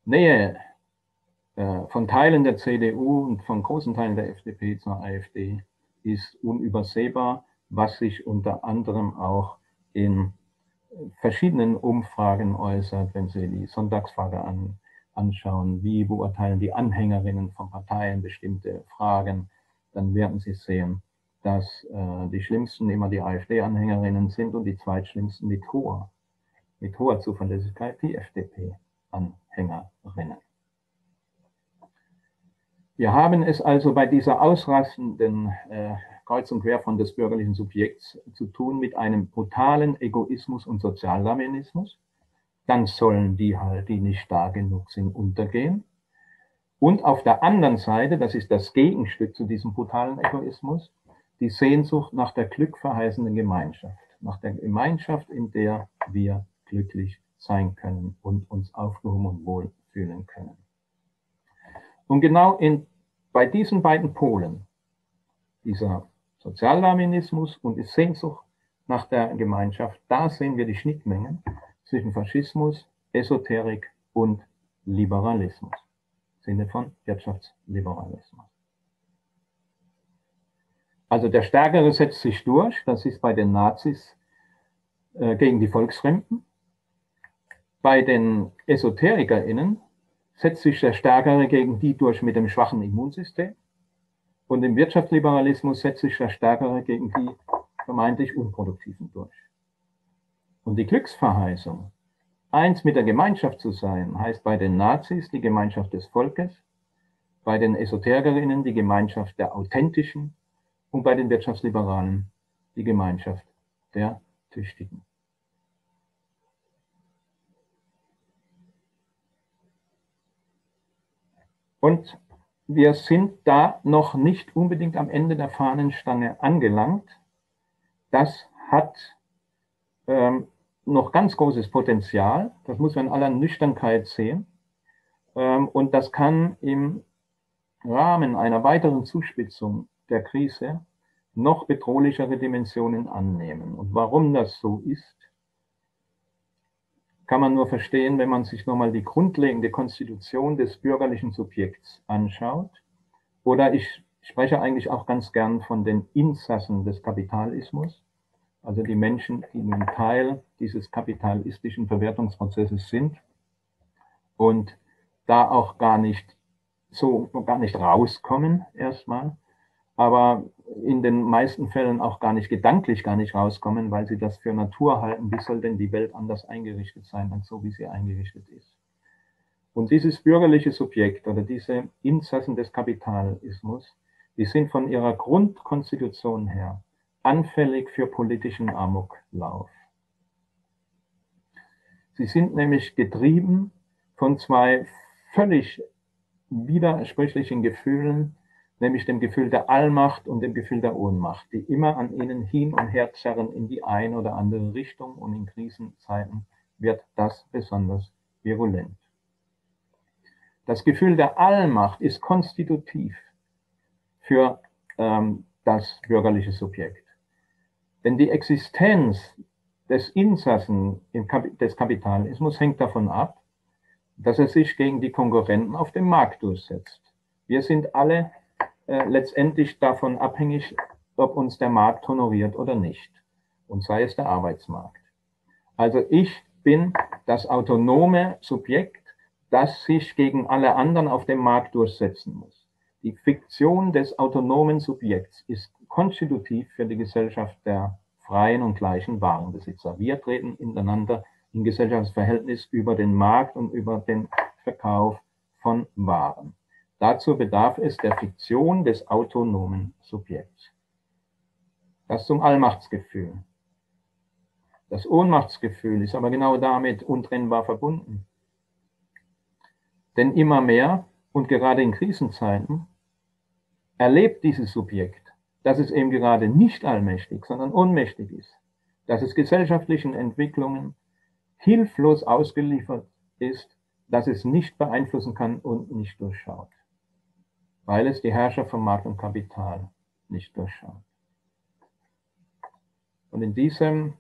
Nähe äh, von Teilen der CDU und von großen Teilen der FDP zur AfD ist unübersehbar, was sich unter anderem auch in verschiedenen Umfragen äußert, wenn Sie die Sonntagsfrage an, anschauen, wie beurteilen die Anhängerinnen von Parteien bestimmte Fragen, dann werden Sie sehen, dass äh, die schlimmsten immer die AfD-Anhängerinnen sind und die zweitschlimmsten mit hoher, mit hoher Zuverlässigkeit die FDP-Anhängerinnen. Wir haben es also bei dieser ausrastenden äh, kreuz und quer von des bürgerlichen Subjekts zu tun mit einem brutalen Egoismus und Sozialdarwinismus. Dann sollen die halt, die nicht stark genug sind, untergehen. Und auf der anderen Seite, das ist das Gegenstück zu diesem brutalen Egoismus, die Sehnsucht nach der glückverheißenden Gemeinschaft, nach der Gemeinschaft, in der wir glücklich sein können und uns aufgehoben und wohl fühlen können. Und genau in, bei diesen beiden Polen, dieser Sozialdarwinismus und die Sehnsucht nach der Gemeinschaft, da sehen wir die Schnittmengen zwischen Faschismus, Esoterik und Liberalismus, im Sinne von Wirtschaftsliberalismus. Also der Stärkere setzt sich durch, das ist bei den Nazis äh, gegen die Volksfremden. Bei den EsoterikerInnen setzt sich der Stärkere gegen die durch mit dem schwachen Immunsystem. Und im Wirtschaftsliberalismus setzt sich der Stärkere gegen die vermeintlich Unproduktiven durch. Und die Glücksverheißung, eins mit der Gemeinschaft zu sein, heißt bei den Nazis die Gemeinschaft des Volkes, bei den Esoterikerinnen die Gemeinschaft der Authentischen und bei den Wirtschaftsliberalen die Gemeinschaft der Tüchtigen. Und wir sind da noch nicht unbedingt am Ende der Fahnenstange angelangt. Das hat ähm, noch ganz großes Potenzial. Das muss man in aller Nüchternheit sehen. Ähm, und das kann im Rahmen einer weiteren Zuspitzung der Krise noch bedrohlichere Dimensionen annehmen. Und warum das so ist, kann man nur verstehen, wenn man sich nochmal die grundlegende Konstitution des bürgerlichen Subjekts anschaut. Oder ich spreche eigentlich auch ganz gern von den Insassen des Kapitalismus, also die Menschen, die nun Teil dieses kapitalistischen Verwertungsprozesses sind und da auch gar nicht so, gar nicht rauskommen erstmal, aber in den meisten Fällen auch gar nicht gedanklich gar nicht rauskommen, weil sie das für Natur halten. Wie soll denn die Welt anders eingerichtet sein, als so wie sie eingerichtet ist? Und dieses bürgerliche Subjekt oder diese Insassen des Kapitalismus, die sind von ihrer Grundkonstitution her anfällig für politischen Amoklauf. Sie sind nämlich getrieben von zwei völlig widersprüchlichen Gefühlen, nämlich dem Gefühl der Allmacht und dem Gefühl der Ohnmacht, die immer an ihnen hin und her zerren in die eine oder andere Richtung und in Krisenzeiten wird das besonders virulent. Das Gefühl der Allmacht ist konstitutiv für ähm, das bürgerliche Subjekt. Denn die Existenz des Insassen des Kapitalismus hängt davon ab, dass er sich gegen die Konkurrenten auf dem Markt durchsetzt. Wir sind alle äh, letztendlich davon abhängig, ob uns der Markt honoriert oder nicht. Und sei es der Arbeitsmarkt. Also ich bin das autonome Subjekt, das sich gegen alle anderen auf dem Markt durchsetzen muss. Die Fiktion des autonomen Subjekts ist konstitutiv für die Gesellschaft der freien und gleichen Warenbesitzer. Wir treten ineinander in Gesellschaftsverhältnis über den Markt und über den Verkauf von Waren. Dazu bedarf es der Fiktion des autonomen Subjekts. Das zum Allmachtsgefühl. Das Ohnmachtsgefühl ist aber genau damit untrennbar verbunden. Denn immer mehr und gerade in Krisenzeiten erlebt dieses Subjekt, dass es eben gerade nicht allmächtig, sondern ohnmächtig ist, dass es gesellschaftlichen Entwicklungen hilflos ausgeliefert ist, dass es nicht beeinflussen kann und nicht durchschaut weil es die Herrscher von Markt und Kapital nicht durchschaut. Und in diesem,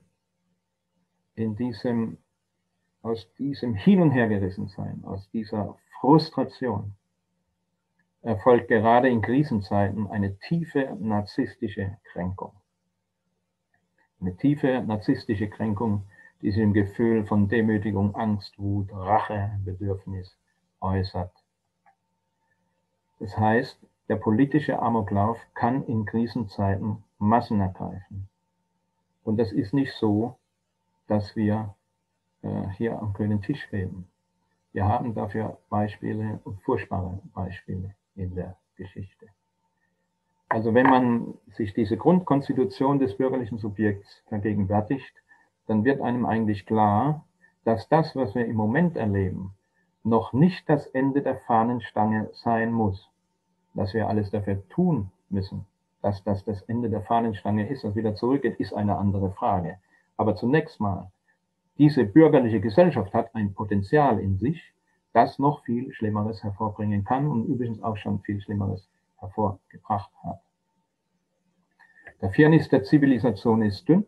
in diesem aus diesem Hin- und Hergerissensein, aus dieser Frustration, erfolgt gerade in Krisenzeiten eine tiefe narzisstische Kränkung. Eine tiefe narzisstische Kränkung, die sich im Gefühl von Demütigung, Angst, Wut, Rache, Bedürfnis äußert. Das heißt, der politische Amoklauf kann in Krisenzeiten Massen ergreifen. Und das ist nicht so, dass wir äh, hier am grünen Tisch reden. Wir haben dafür Beispiele und furchtbare Beispiele in der Geschichte. Also wenn man sich diese Grundkonstitution des bürgerlichen Subjekts vergegenwärtigt, dann wird einem eigentlich klar, dass das, was wir im Moment erleben, noch nicht das Ende der Fahnenstange sein muss. Dass wir alles dafür tun müssen, dass das das Ende der Fahnenstange ist und wieder zurückgeht, ist eine andere Frage. Aber zunächst mal, diese bürgerliche Gesellschaft hat ein Potenzial in sich, das noch viel Schlimmeres hervorbringen kann und übrigens auch schon viel Schlimmeres hervorgebracht hat. Der Firnis der Zivilisation ist dünn.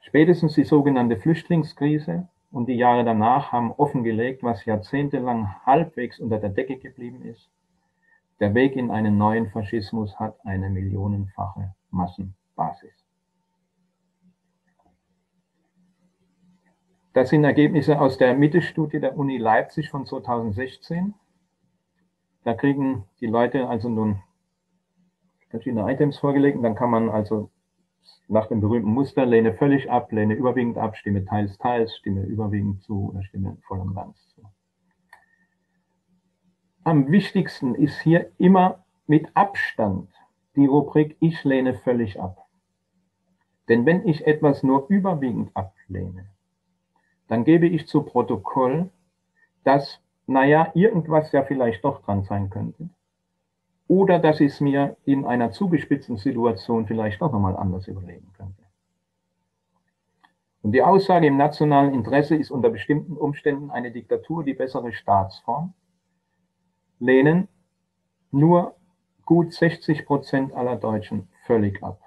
Spätestens die sogenannte Flüchtlingskrise und die Jahre danach haben offengelegt, was jahrzehntelang halbwegs unter der Decke geblieben ist. Der Weg in einen neuen Faschismus hat eine millionenfache Massenbasis. Das sind Ergebnisse aus der Mitte-Studie der Uni Leipzig von 2016. Da kriegen die Leute also nun verschiedene Items vorgelegt und dann kann man also nach dem berühmten Muster lehne völlig ab, lehne überwiegend ab, stimme teils, teils, stimme überwiegend zu oder stimme voll und ganz zu. Am wichtigsten ist hier immer mit Abstand die Rubrik Ich lehne völlig ab. Denn wenn ich etwas nur überwiegend ablehne, dann gebe ich zu Protokoll, dass, naja, irgendwas ja vielleicht doch dran sein könnte. Oder dass ich es mir in einer zugespitzten Situation vielleicht doch nochmal anders überlegen könnte. Und die Aussage im nationalen Interesse ist unter bestimmten Umständen eine Diktatur die bessere Staatsform, lehnen nur gut 60 Prozent aller Deutschen völlig ab.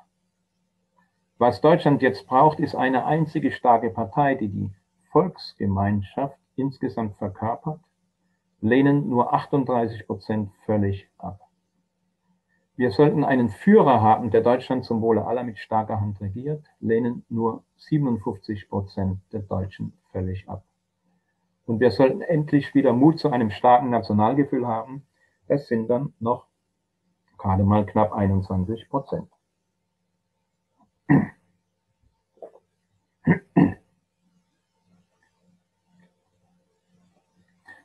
Was Deutschland jetzt braucht, ist eine einzige starke Partei, die die Volksgemeinschaft insgesamt verkörpert, lehnen nur 38 Prozent völlig ab. Wir sollten einen Führer haben, der Deutschland zum Wohle aller mit starker Hand regiert, lehnen nur 57 Prozent der Deutschen völlig ab. Und wir sollten endlich wieder Mut zu einem starken Nationalgefühl haben. Das sind dann noch gerade mal knapp 21 Prozent.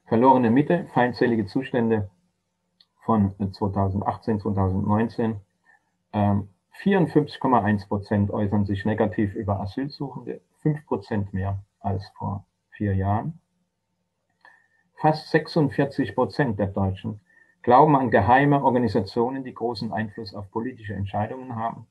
verlorene Mitte, feindselige Zustände von 2018, 2019. 54,1 Prozent äußern sich negativ über Asylsuchende, 5 Prozent mehr als vor vier Jahren. Fast 46 Prozent der Deutschen glauben an geheime Organisationen, die großen Einfluss auf politische Entscheidungen haben.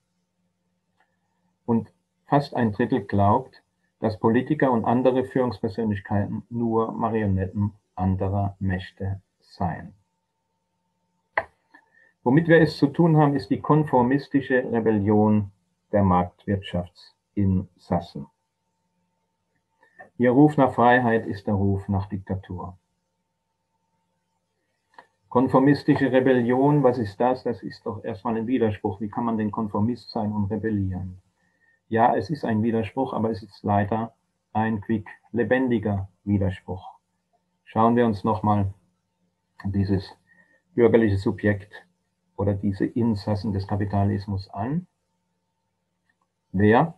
Und fast ein Drittel glaubt, dass Politiker und andere Führungspersönlichkeiten nur Marionetten anderer Mächte sein. Womit wir es zu tun haben, ist die konformistische Rebellion der Marktwirtschaftsinsassen. Ihr Ruf nach Freiheit ist der Ruf nach Diktatur. Konformistische Rebellion, was ist das? Das ist doch erstmal ein Widerspruch. Wie kann man denn Konformist sein und rebellieren? Ja, es ist ein Widerspruch, aber es ist leider ein quick lebendiger Widerspruch. Schauen wir uns nochmal dieses bürgerliche Subjekt oder diese Insassen des Kapitalismus an. Wer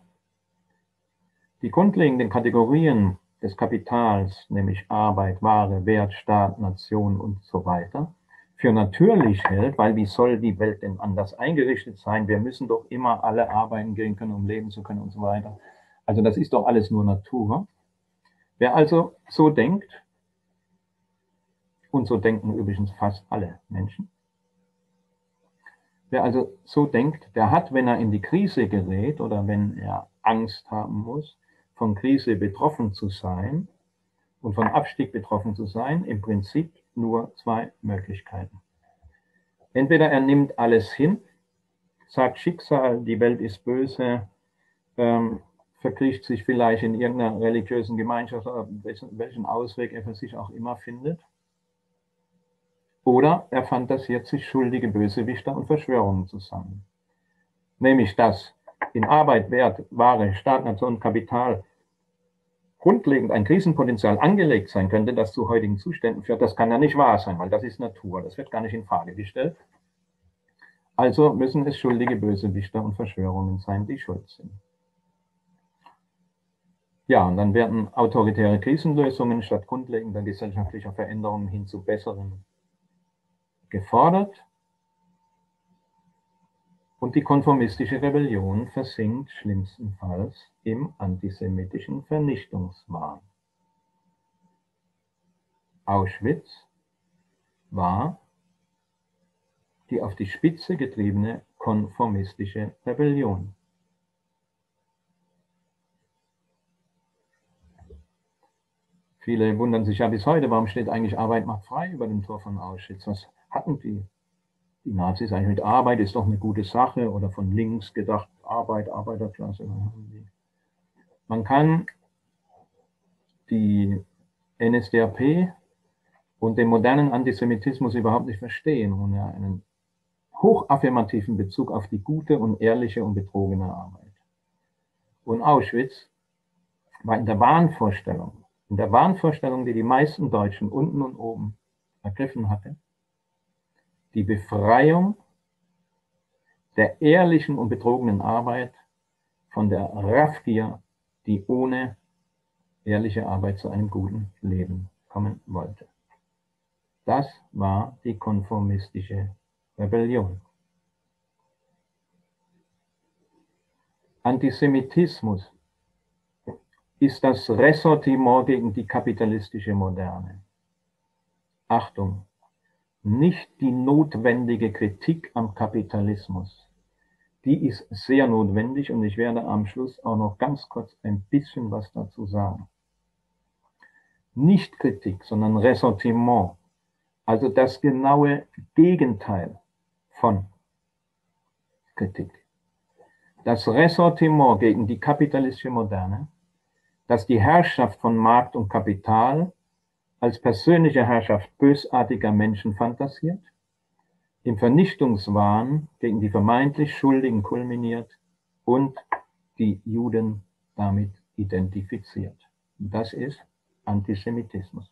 die grundlegenden Kategorien des Kapitals, nämlich Arbeit, Ware, Wert, Staat, Nation und so weiter, für natürlich hält, weil wie soll die Welt denn anders eingerichtet sein? Wir müssen doch immer alle arbeiten gehen können, um leben zu können und so weiter. Also das ist doch alles nur Natur. Wer also so denkt, und so denken übrigens fast alle Menschen. Wer also so denkt, der hat, wenn er in die Krise gerät oder wenn er Angst haben muss, von Krise betroffen zu sein und von Abstieg betroffen zu sein, im Prinzip nur zwei Möglichkeiten. Entweder er nimmt alles hin, sagt Schicksal, die Welt ist böse, ähm, verkriecht sich vielleicht in irgendeiner religiösen Gemeinschaft, welchen Ausweg er für sich auch immer findet. Oder er fantasiert sich schuldige Bösewichter und Verschwörungen zusammen. Nämlich, dass in Arbeit, Wert, Ware, Staat, Nation, Kapital grundlegend ein Krisenpotenzial angelegt sein könnte, das zu heutigen Zuständen führt, das kann ja nicht wahr sein, weil das ist Natur, das wird gar nicht in Frage gestellt. Also müssen es schuldige Bösewichter und Verschwörungen sein, die schuld sind. Ja, und dann werden autoritäre Krisenlösungen statt grundlegender gesellschaftlicher Veränderungen hin zu besseren gefordert. Und die konformistische Rebellion versinkt schlimmstenfalls im antisemitischen Vernichtungswahn. Auschwitz war die auf die Spitze getriebene konformistische Rebellion. Viele wundern sich ja bis heute, warum steht eigentlich Arbeit macht frei über dem Tor von Auschwitz? Was hatten die? Die Nazis eigentlich mit Arbeit ist doch eine gute Sache oder von links gedacht, Arbeit, Arbeiterklasse. Man kann die NSDAP und den modernen Antisemitismus überhaupt nicht verstehen, ohne einen hochaffirmativen Bezug auf die gute und ehrliche und betrogene Arbeit. Und Auschwitz war in der Wahnvorstellung, in der Wahnvorstellung, die die meisten Deutschen unten und oben ergriffen hatte, die Befreiung der ehrlichen und betrogenen Arbeit von der Raffgier, die ohne ehrliche Arbeit zu einem guten Leben kommen wollte. Das war die konformistische Rebellion. Antisemitismus ist das Ressortiment gegen die kapitalistische Moderne. Achtung, nicht die notwendige Kritik am Kapitalismus. Die ist sehr notwendig und ich werde am Schluss auch noch ganz kurz ein bisschen was dazu sagen. Nicht Kritik, sondern Ressortiment, also das genaue Gegenteil von Kritik. Das Ressortiment gegen die kapitalistische Moderne, das die Herrschaft von Markt und Kapital als persönliche Herrschaft bösartiger Menschen fantasiert, im Vernichtungswahn gegen die vermeintlich Schuldigen kulminiert und die Juden damit identifiziert. Das ist Antisemitismus.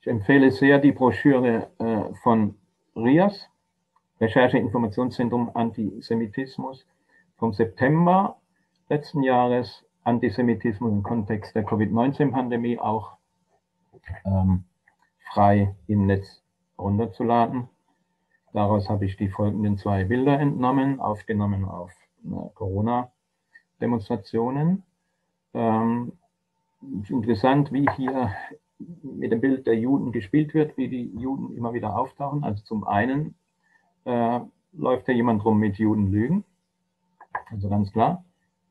Ich empfehle sehr die Broschüre äh, von RIAS, Recherche Informationszentrum Antisemitismus, vom September letzten Jahres Antisemitismus im Kontext der Covid-19-Pandemie auch ähm, frei im Netz runterzuladen. Daraus habe ich die folgenden zwei Bilder entnommen, aufgenommen auf äh, Corona-Demonstrationen. Ähm, interessant, wie hier mit dem Bild der Juden gespielt wird, wie die Juden immer wieder auftauchen. Also zum einen äh, läuft da jemand rum mit Juden lügen, also ganz klar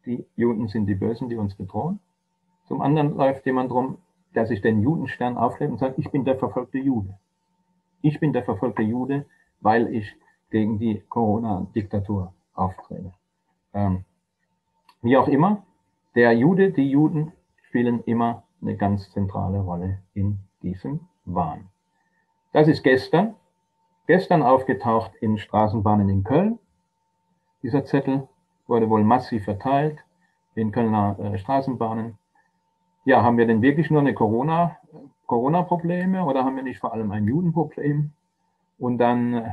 die Juden sind die Bösen, die uns bedrohen. Zum anderen läuft jemand rum, der sich den Judenstern auflebt und sagt, ich bin der verfolgte Jude. Ich bin der verfolgte Jude, weil ich gegen die Corona-Diktatur auftrete. Ähm, wie auch immer, der Jude, die Juden spielen immer eine ganz zentrale Rolle in diesem Wahn. Das ist gestern, gestern aufgetaucht in Straßenbahnen in Köln, dieser Zettel, wurde wohl massiv verteilt in Kölner äh, Straßenbahnen. Ja, haben wir denn wirklich nur eine Corona, Corona-Probleme oder haben wir nicht vor allem ein Judenproblem? Und dann äh,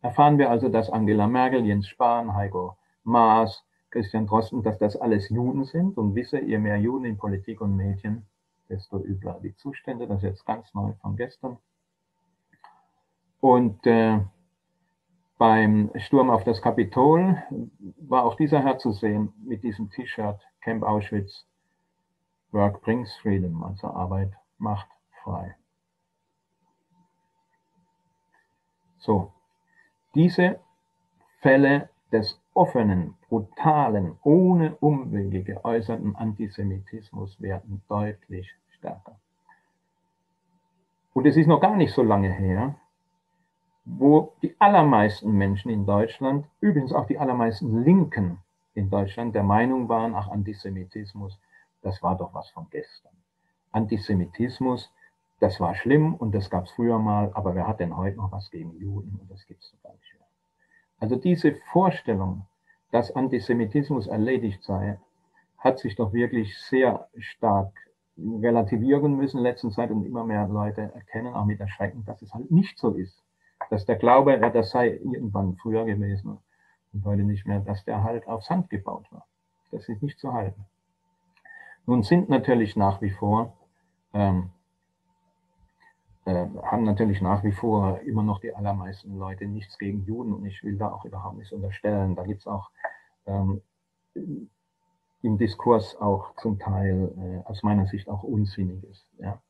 erfahren wir also, dass Angela Merkel, Jens Spahn, Heiko Maas, Christian Drosten, dass das alles Juden sind und wisse, je mehr Juden in Politik und Medien, desto übler die Zustände. Das ist jetzt ganz neu von gestern. Und äh, beim Sturm auf das Kapitol war auch dieser Herr zu sehen mit diesem T-Shirt Camp Auschwitz. Work brings freedom, also Arbeit macht frei. So, diese Fälle des offenen, brutalen, ohne Umwege geäußerten Antisemitismus werden deutlich stärker. Und es ist noch gar nicht so lange her, wo die allermeisten Menschen in Deutschland, übrigens auch die allermeisten Linken in Deutschland, der Meinung waren, ach, Antisemitismus, das war doch was von gestern. Antisemitismus, das war schlimm und das gab es früher mal, aber wer hat denn heute noch was gegen Juden und das gibt es gar nicht mehr. Also diese Vorstellung, dass Antisemitismus erledigt sei, hat sich doch wirklich sehr stark relativieren müssen in letzter Zeit und immer mehr Leute erkennen, auch mit Erschrecken, dass es halt nicht so ist. Dass der Glaube, ja, das sei irgendwann früher gewesen und heute nicht mehr, dass der halt auf Sand gebaut war. Das ist nicht zu halten. Nun sind natürlich nach wie vor, ähm, äh, haben natürlich nach wie vor immer noch die allermeisten Leute nichts gegen Juden und ich will da auch überhaupt nichts unterstellen. Da gibt es auch ähm, im Diskurs auch zum Teil äh, aus meiner Sicht auch Unsinniges. Ja.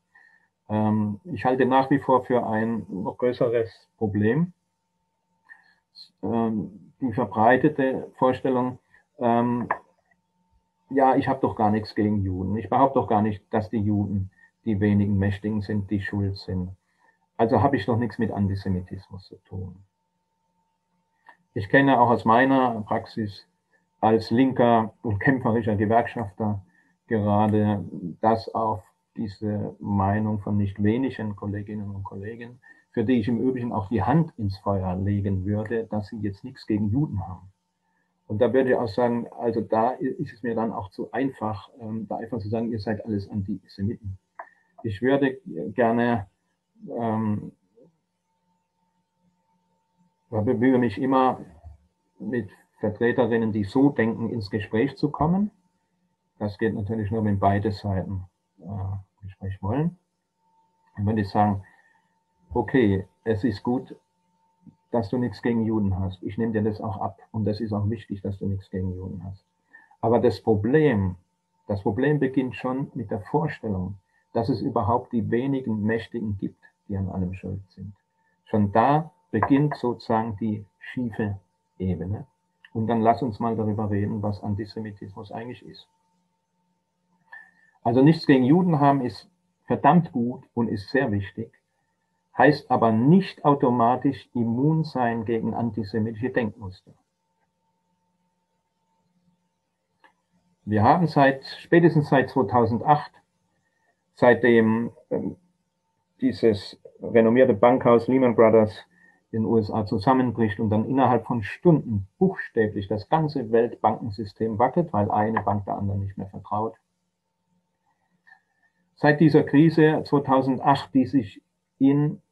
Ähm, ich halte nach wie vor für ein noch größeres Problem ähm, die verbreitete Vorstellung, ähm, ja, ich habe doch gar nichts gegen Juden. Ich behaupte doch gar nicht, dass die Juden die wenigen Mächtigen sind, die schuld sind. Also habe ich doch nichts mit Antisemitismus zu tun. Ich kenne auch aus meiner Praxis als linker und kämpferischer Gewerkschafter gerade das auf diese Meinung von nicht wenigen Kolleginnen und Kollegen, für die ich im Übrigen auch die Hand ins Feuer legen würde, dass sie jetzt nichts gegen Juden haben. Und da würde ich auch sagen, also da ist es mir dann auch zu einfach, ähm, da einfach zu sagen, ihr seid alles Antisemiten. Ich würde gerne, ähm, bemühe mich immer mit Vertreterinnen, die so denken, ins Gespräch zu kommen. Das geht natürlich nur, wenn beide Seiten äh, Gespräch wollen. Und wenn die sagen, okay, es ist gut, dass du nichts gegen Juden hast. Ich nehme dir das auch ab. Und das ist auch wichtig, dass du nichts gegen Juden hast. Aber das Problem, das Problem beginnt schon mit der Vorstellung, dass es überhaupt die wenigen Mächtigen gibt, die an allem schuld sind. Schon da beginnt sozusagen die schiefe Ebene. Und dann lass uns mal darüber reden, was Antisemitismus eigentlich ist. Also nichts gegen Juden haben ist verdammt gut und ist sehr wichtig, heißt aber nicht automatisch immun sein gegen antisemitische Denkmuster. Wir haben seit, spätestens seit 2008, seitdem ähm, dieses renommierte Bankhaus Lehman Brothers in den USA zusammenbricht und dann innerhalb von Stunden buchstäblich das ganze Weltbankensystem wackelt, weil eine Bank der anderen nicht mehr vertraut. Seit dieser Krise 2008, die sich in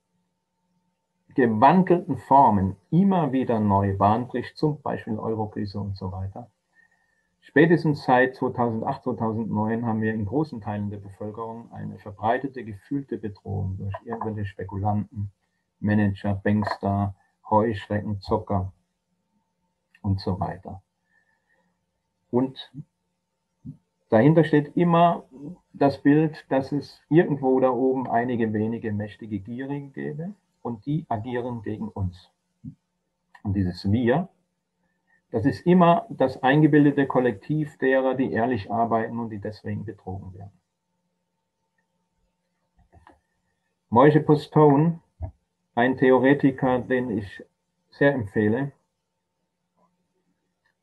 gewandelten Formen immer wieder neu Bahn bricht, zum Beispiel Eurokrise und so weiter. Spätestens seit 2008, 2009 haben wir in großen Teilen der Bevölkerung eine verbreitete, gefühlte Bedrohung durch irgendwelche Spekulanten, Manager, Bankster, Heuschrecken, Zocker und so weiter. Und dahinter steht immer das Bild, dass es irgendwo da oben einige wenige mächtige Gierige gäbe und die agieren gegen uns. Und dieses Wir, das ist immer das eingebildete Kollektiv derer, die ehrlich arbeiten und die deswegen betrogen werden. Moishe Postone ein Theoretiker, den ich sehr empfehle,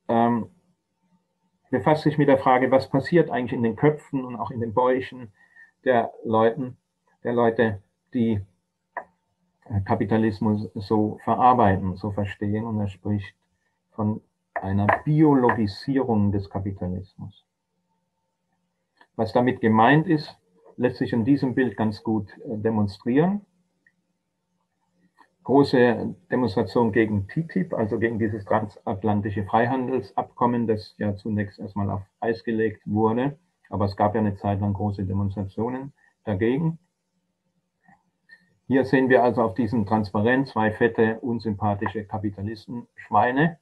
ähm, befasst sich mit der Frage, was passiert eigentlich in den Köpfen und auch in den Bäuchen der Leuten, der Leute, die Kapitalismus so verarbeiten, so verstehen. Und er spricht von einer Biologisierung des Kapitalismus. Was damit gemeint ist, lässt sich in diesem Bild ganz gut äh, demonstrieren große Demonstration gegen TTIP, also gegen dieses transatlantische Freihandelsabkommen, das ja zunächst erstmal auf Eis gelegt wurde. Aber es gab ja eine Zeit lang große Demonstrationen dagegen. Hier sehen wir also auf diesem Transparent zwei fette, unsympathische Kapitalisten-Schweine,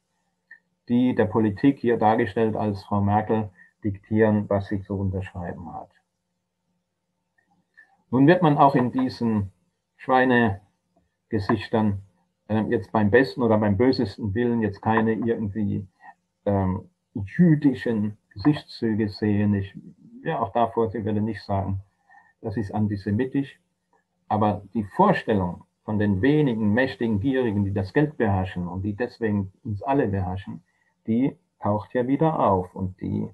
die der Politik hier dargestellt als Frau Merkel diktieren, was sie zu unterschreiben hat. Nun wird man auch in diesen Schweine Gesichtern ähm, jetzt beim besten oder beim bösesten Willen jetzt keine irgendwie ähm, jüdischen Gesichtszüge sehen. Ich, ja, auch davor, ich werde nicht sagen, das ist antisemitisch. Aber die Vorstellung von den wenigen mächtigen Gierigen, die das Geld beherrschen und die deswegen uns alle beherrschen, die taucht ja wieder auf. Und die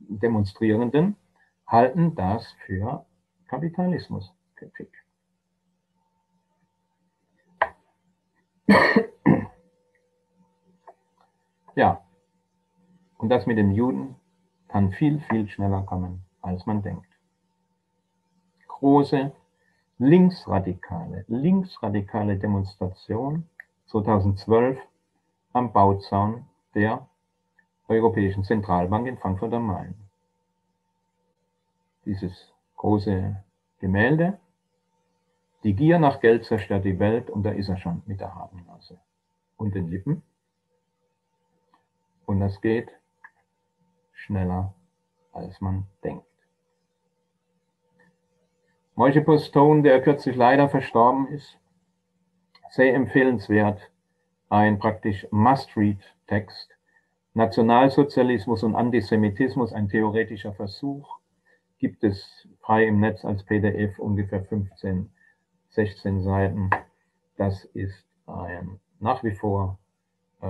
Demonstrierenden halten das für Kapitalismuskritik. Ja, und das mit den Juden kann viel, viel schneller kommen, als man denkt. Große linksradikale, linksradikale Demonstration 2012 am Bauzaun der Europäischen Zentralbank in Frankfurt am Main. Dieses große Gemälde, die Gier nach Geld zerstört die Welt und da ist er schon mit der Habennase und den Lippen. Und das geht schneller, als man denkt. Moishe Postone, der kürzlich leider verstorben ist, sehr empfehlenswert, ein praktisch Must-Read-Text. Nationalsozialismus und Antisemitismus, ein theoretischer Versuch, gibt es frei im Netz als PDF, ungefähr 15, 16 Seiten. Das ist ein, nach wie vor äh,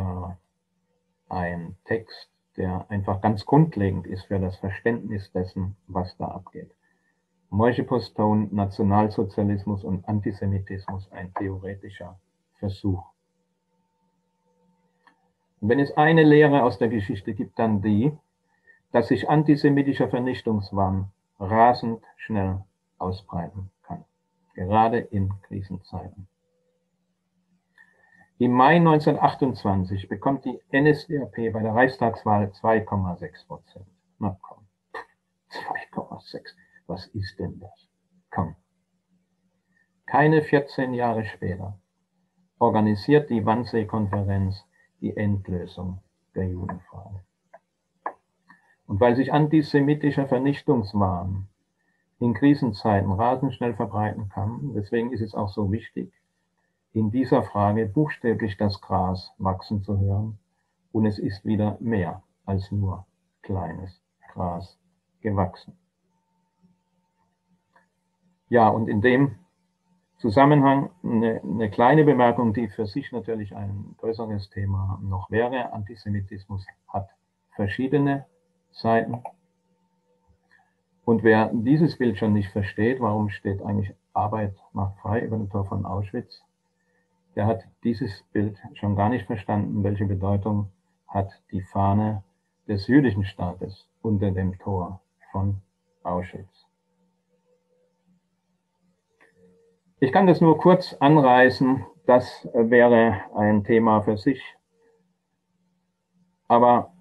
ein Text, der einfach ganz grundlegend ist für das Verständnis dessen, was da abgeht. Moishe Postone, Nationalsozialismus und Antisemitismus, ein theoretischer Versuch. Und wenn es eine Lehre aus der Geschichte gibt, dann die, dass sich antisemitischer Vernichtungswahn rasend schnell ausbreiten gerade in Krisenzeiten. Im Mai 1928 bekommt die NSDAP bei der Reichstagswahl 2,6 Prozent. Na komm, 2,6. Was ist denn das? Komm. Keine 14 Jahre später organisiert die Wannsee-Konferenz die Endlösung der Judenfrage. Und weil sich antisemitischer Vernichtungswahn in Krisenzeiten rasend schnell verbreiten kann, deswegen ist es auch so wichtig, in dieser Frage buchstäblich das Gras wachsen zu hören. Und es ist wieder mehr als nur kleines Gras gewachsen. Ja, und in dem Zusammenhang eine, eine, kleine Bemerkung, die für sich natürlich ein größeres Thema noch wäre. Antisemitismus hat verschiedene Seiten. Und wer dieses Bild schon nicht versteht, warum steht eigentlich Arbeit macht frei über den Tor von Auschwitz, der hat dieses Bild schon gar nicht verstanden, welche Bedeutung hat die Fahne des jüdischen Staates unter dem Tor von Auschwitz. Ich kann das nur kurz anreißen. Das wäre ein Thema für sich. Aber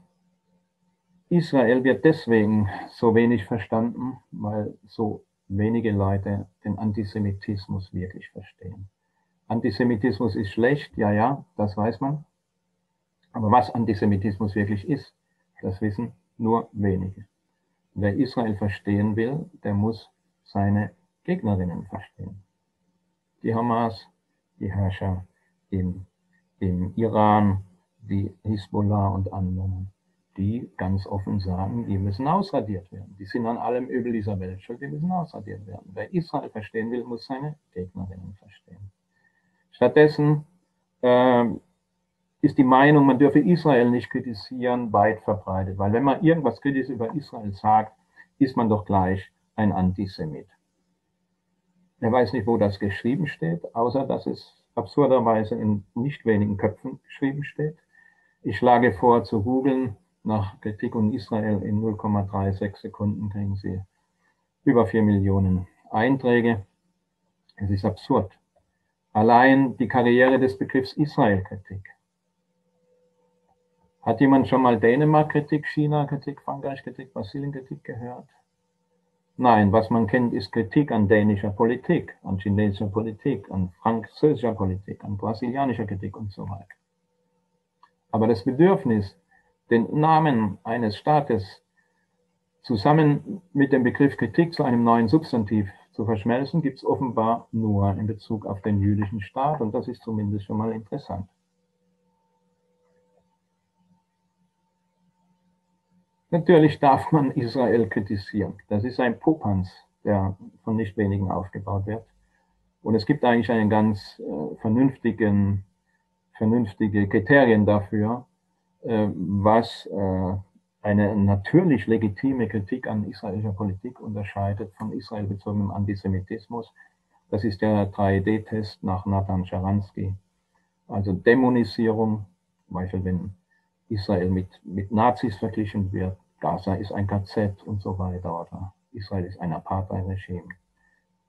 Israel wird deswegen so wenig verstanden, weil so wenige Leute den Antisemitismus wirklich verstehen. Antisemitismus ist schlecht, ja, ja, das weiß man. Aber was Antisemitismus wirklich ist, das wissen nur wenige. Wer Israel verstehen will, der muss seine Gegnerinnen verstehen die Hamas, die Herrscher im, im Iran, die Hisbollah und anderen, die ganz offen sagen, die müssen ausradiert werden. Die sind an allem Übel dieser Welt schuld, die müssen ausradiert werden. Wer Israel verstehen will, muss seine Gegnerinnen verstehen. Stattdessen äh, ist die Meinung, man dürfe Israel nicht kritisieren, weit verbreitet. Weil wenn man irgendwas kritisch über Israel sagt, ist man doch gleich ein Antisemit. Er weiß nicht, wo das geschrieben steht, außer dass es absurderweise in nicht wenigen Köpfen geschrieben steht. Ich schlage vor, zu googeln, nach Kritik und Israel in 0,36 Sekunden kriegen Sie über 4 Millionen Einträge. Es ist absurd. Allein die Karriere des Begriffs Israel-Kritik. Hat jemand schon mal Dänemark-Kritik, China-Kritik, Frankreich-Kritik, Brasilien-Kritik gehört? Nein, was man kennt, ist Kritik an dänischer Politik, an chinesischer Politik, an französischer Politik, an brasilianischer Kritik und so weiter. Aber das Bedürfnis, den Namen eines Staates zusammen mit dem Begriff Kritik zu einem neuen Substantiv zu verschmelzen, gibt es offenbar nur in Bezug auf den jüdischen Staat und das ist zumindest schon mal interessant. Natürlich darf man Israel kritisieren. Das ist ein Popanz, der von nicht wenigen aufgebaut wird. Und es gibt eigentlich einen ganz äh, vernünftigen, vernünftige Kriterien dafür, was äh, eine natürlich legitime Kritik an israelischer Politik unterscheidet von israelbezogenem Antisemitismus. Das ist der 3D-Test nach Nathan Scharansky. Also Dämonisierung, zum Beispiel wenn Israel mit, mit Nazis verglichen wird, Gaza ist ein KZ und so weiter, oder Israel ist ein Apartheid-Regime.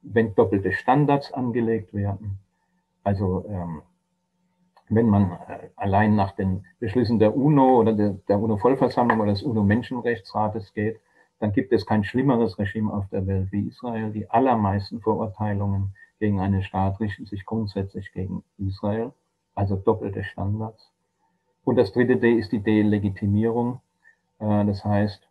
Wenn doppelte Standards angelegt werden, also ähm, wenn man äh, allein nach den Beschlüssen der UNO oder der, UNO-Vollversammlung oder des UNO-Menschenrechtsrates geht, dann gibt es kein schlimmeres Regime auf der Welt wie Israel. Die allermeisten Verurteilungen gegen einen Staat richten sich grundsätzlich gegen Israel, also doppelte Standards. Und das dritte D ist die Delegitimierung. Äh, das heißt,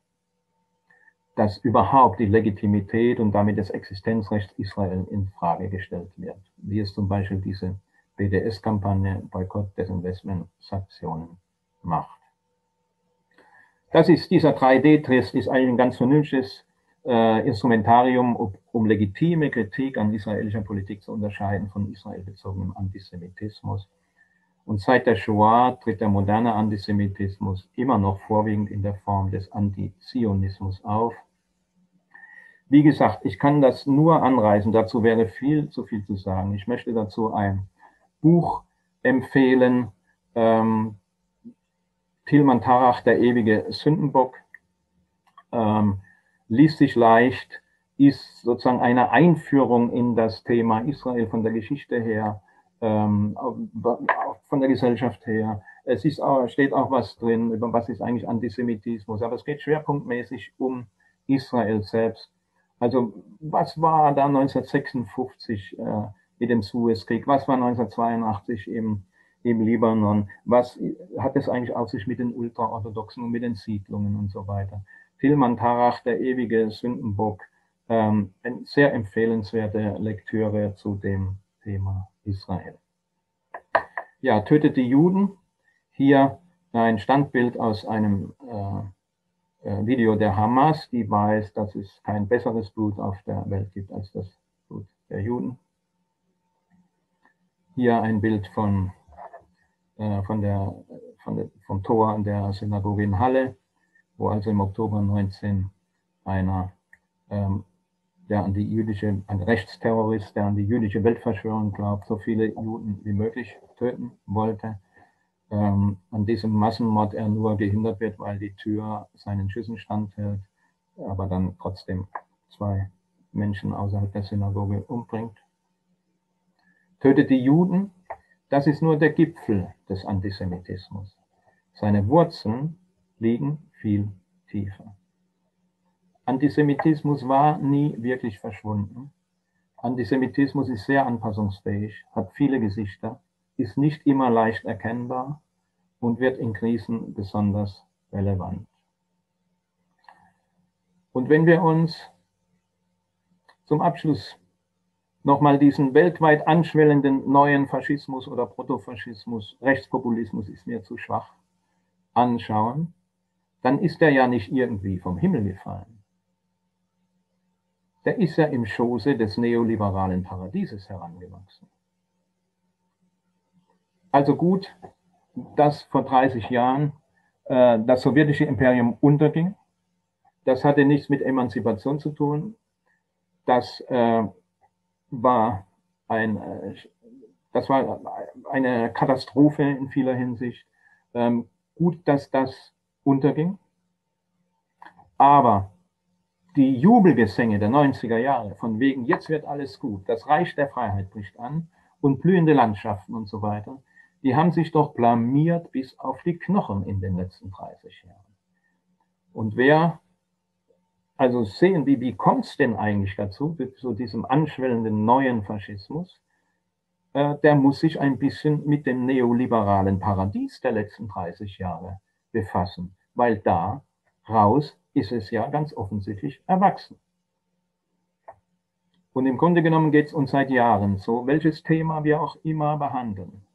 dass überhaupt die Legitimität und damit das Existenzrecht Israel in Frage gestellt wird, wie es zum Beispiel diese BDS-Kampagne Boykott, Desinvestment, Sanktionen macht. Das ist, dieser 3D-Test ist eigentlich ein ganz vernünftiges äh, Instrumentarium, um, um, legitime Kritik an israelischer Politik zu unterscheiden von israelbezogenem Antisemitismus. Und seit der Shoah tritt der moderne Antisemitismus immer noch vorwiegend in der Form des Antizionismus auf. Wie gesagt, ich kann das nur anreißen, dazu wäre viel zu viel zu sagen. Ich möchte dazu ein Buch empfehlen. Ähm, Tilman Tarach, der ewige Sündenbock, ähm, liest sich leicht, ist sozusagen eine Einführung in das Thema Israel von der Geschichte her, ähm, von der Gesellschaft her. Es ist auch, steht auch was drin über was ist eigentlich Antisemitismus, aber es geht schwerpunktmäßig um Israel selbst. Also was war da 1956? Äh, mit dem Suezkrieg? Was war 1982 im, im Libanon? Was hat es eigentlich auf sich mit den Ultraorthodoxen und mit den Siedlungen und so weiter? Tilman Tarach, der ewige Sündenbock, ähm, eine sehr empfehlenswerte Lektüre zu dem Thema Israel. Ja, tötet die Juden. Hier ein Standbild aus einem äh, äh, Video der Hamas, die weiß, dass es kein besseres Blut auf der Welt gibt als das Blut der Juden. Hier ein Bild von, äh, von der, von der, vom Tor an der Synagoge in Halle, wo also im Oktober 19 einer, ähm, der an die jüdische, ein Rechtsterrorist, der an die jüdische Weltverschwörung glaubt, so viele Juden wie möglich töten wollte. Ähm, an diesem Massenmord er nur gehindert wird, weil die Tür seinen Schüssen standhält, aber dann trotzdem zwei Menschen außerhalb der Synagoge umbringt tötet die Juden, das ist nur der Gipfel des Antisemitismus. Seine Wurzeln liegen viel tiefer. Antisemitismus war nie wirklich verschwunden. Antisemitismus ist sehr anpassungsfähig, hat viele Gesichter, ist nicht immer leicht erkennbar und wird in Krisen besonders relevant. Und wenn wir uns zum Abschluss nochmal diesen weltweit anschwellenden neuen Faschismus oder Protofaschismus, Rechtspopulismus ist mir zu schwach, anschauen, dann ist er ja nicht irgendwie vom Himmel gefallen. Der ist ja im Schoße des neoliberalen Paradieses herangewachsen. Also gut, dass vor 30 Jahren äh, das sowjetische Imperium unterging. Das hatte nichts mit Emanzipation zu tun. Das äh, war ein, äh, das war eine Katastrophe in vieler Hinsicht. Ähm, gut, dass das unterging. Aber die Jubelgesänge der 90er Jahre, von wegen, jetzt wird alles gut, das Reich der Freiheit bricht an und blühende Landschaften und so weiter, die haben sich doch blamiert bis auf die Knochen in den letzten 30 Jahren. Und wer also sehen, wie, wie kommt es denn eigentlich dazu, zu diesem anschwellenden neuen Faschismus? Äh, der muss sich ein bisschen mit dem neoliberalen Paradies der letzten 30 Jahre befassen, weil da raus ist es ja ganz offensichtlich erwachsen. Und im Grunde genommen geht es uns seit Jahren so, welches Thema wir auch immer behandeln.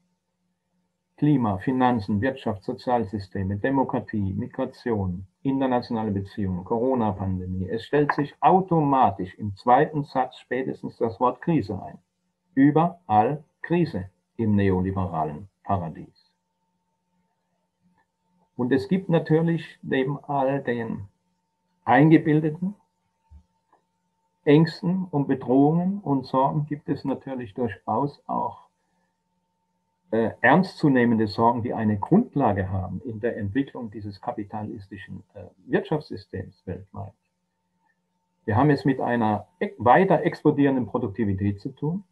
Klima, Finanzen, Wirtschaft, Sozialsysteme, Demokratie, Migration, internationale Beziehungen, Corona-Pandemie. Es stellt sich automatisch im zweiten Satz spätestens das Wort Krise ein. überall Krise im neoliberalen Paradies. Und es gibt natürlich neben all den eingebildeten Ängsten und Bedrohungen und Sorgen gibt es natürlich durchaus auch äh, ernstzunehmende Sorgen, die eine Grundlage haben in der Entwicklung dieses kapitalistischen äh, Wirtschaftssystems weltweit. Wir haben es mit einer weiter explodierenden Produktivität zu tun.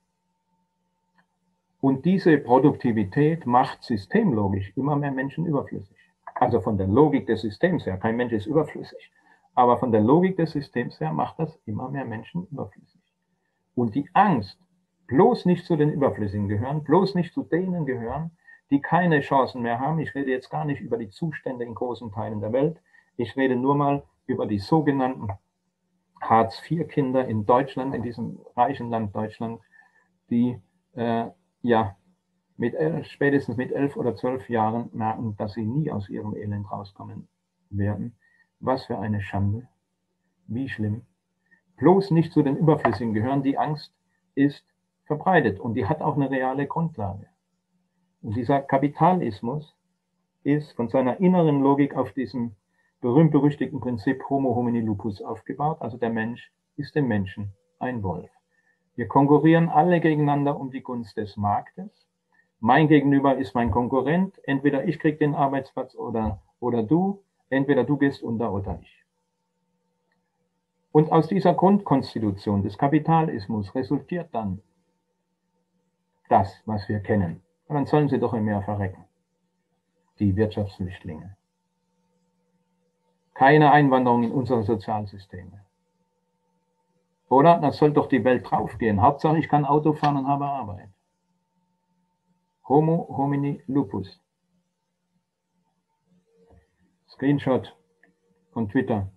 Und diese Produktivität macht systemlogisch immer mehr Menschen überflüssig. Also von der Logik des Systems her, kein Mensch ist überflüssig. Aber von der Logik des Systems her macht das immer mehr Menschen überflüssig. Und die Angst, bloß nicht zu den Überflüssigen gehören, bloß nicht zu denen gehören, die keine Chancen mehr haben. Ich rede jetzt gar nicht über die Zustände in großen Teilen der Welt. Ich rede nur mal über die sogenannten Hartz-IV-Kinder in Deutschland, in diesem reichen Land Deutschland, die äh, ja mit elf, spätestens mit elf oder zwölf Jahren merken, dass sie nie aus ihrem Elend rauskommen werden. Was für eine Schande. Wie schlimm. Bloß nicht zu den Überflüssigen gehören. Die Angst ist verbreitet und die hat auch eine reale Grundlage. Und dieser Kapitalismus ist von seiner inneren Logik auf diesem berühmt-berüchtigten Prinzip Homo homini lupus aufgebaut. Also der Mensch ist dem Menschen ein Wolf. Wir konkurrieren alle gegeneinander um die Gunst des Marktes. Mein Gegenüber ist mein Konkurrent. Entweder ich kriege den Arbeitsplatz oder, oder du. Entweder du gehst unter oder ich. Und aus dieser Grundkonstitution des Kapitalismus resultiert dann das, was wir kennen. Und dann sollen sie doch im Meer verrecken. Die Wirtschaftsflüchtlinge. Keine Einwanderung in unsere Sozialsysteme. Oder? Das soll doch die Welt draufgehen. Hauptsache, ich kann Auto fahren und habe Arbeit. Homo homini lupus. Screenshot von Twitter.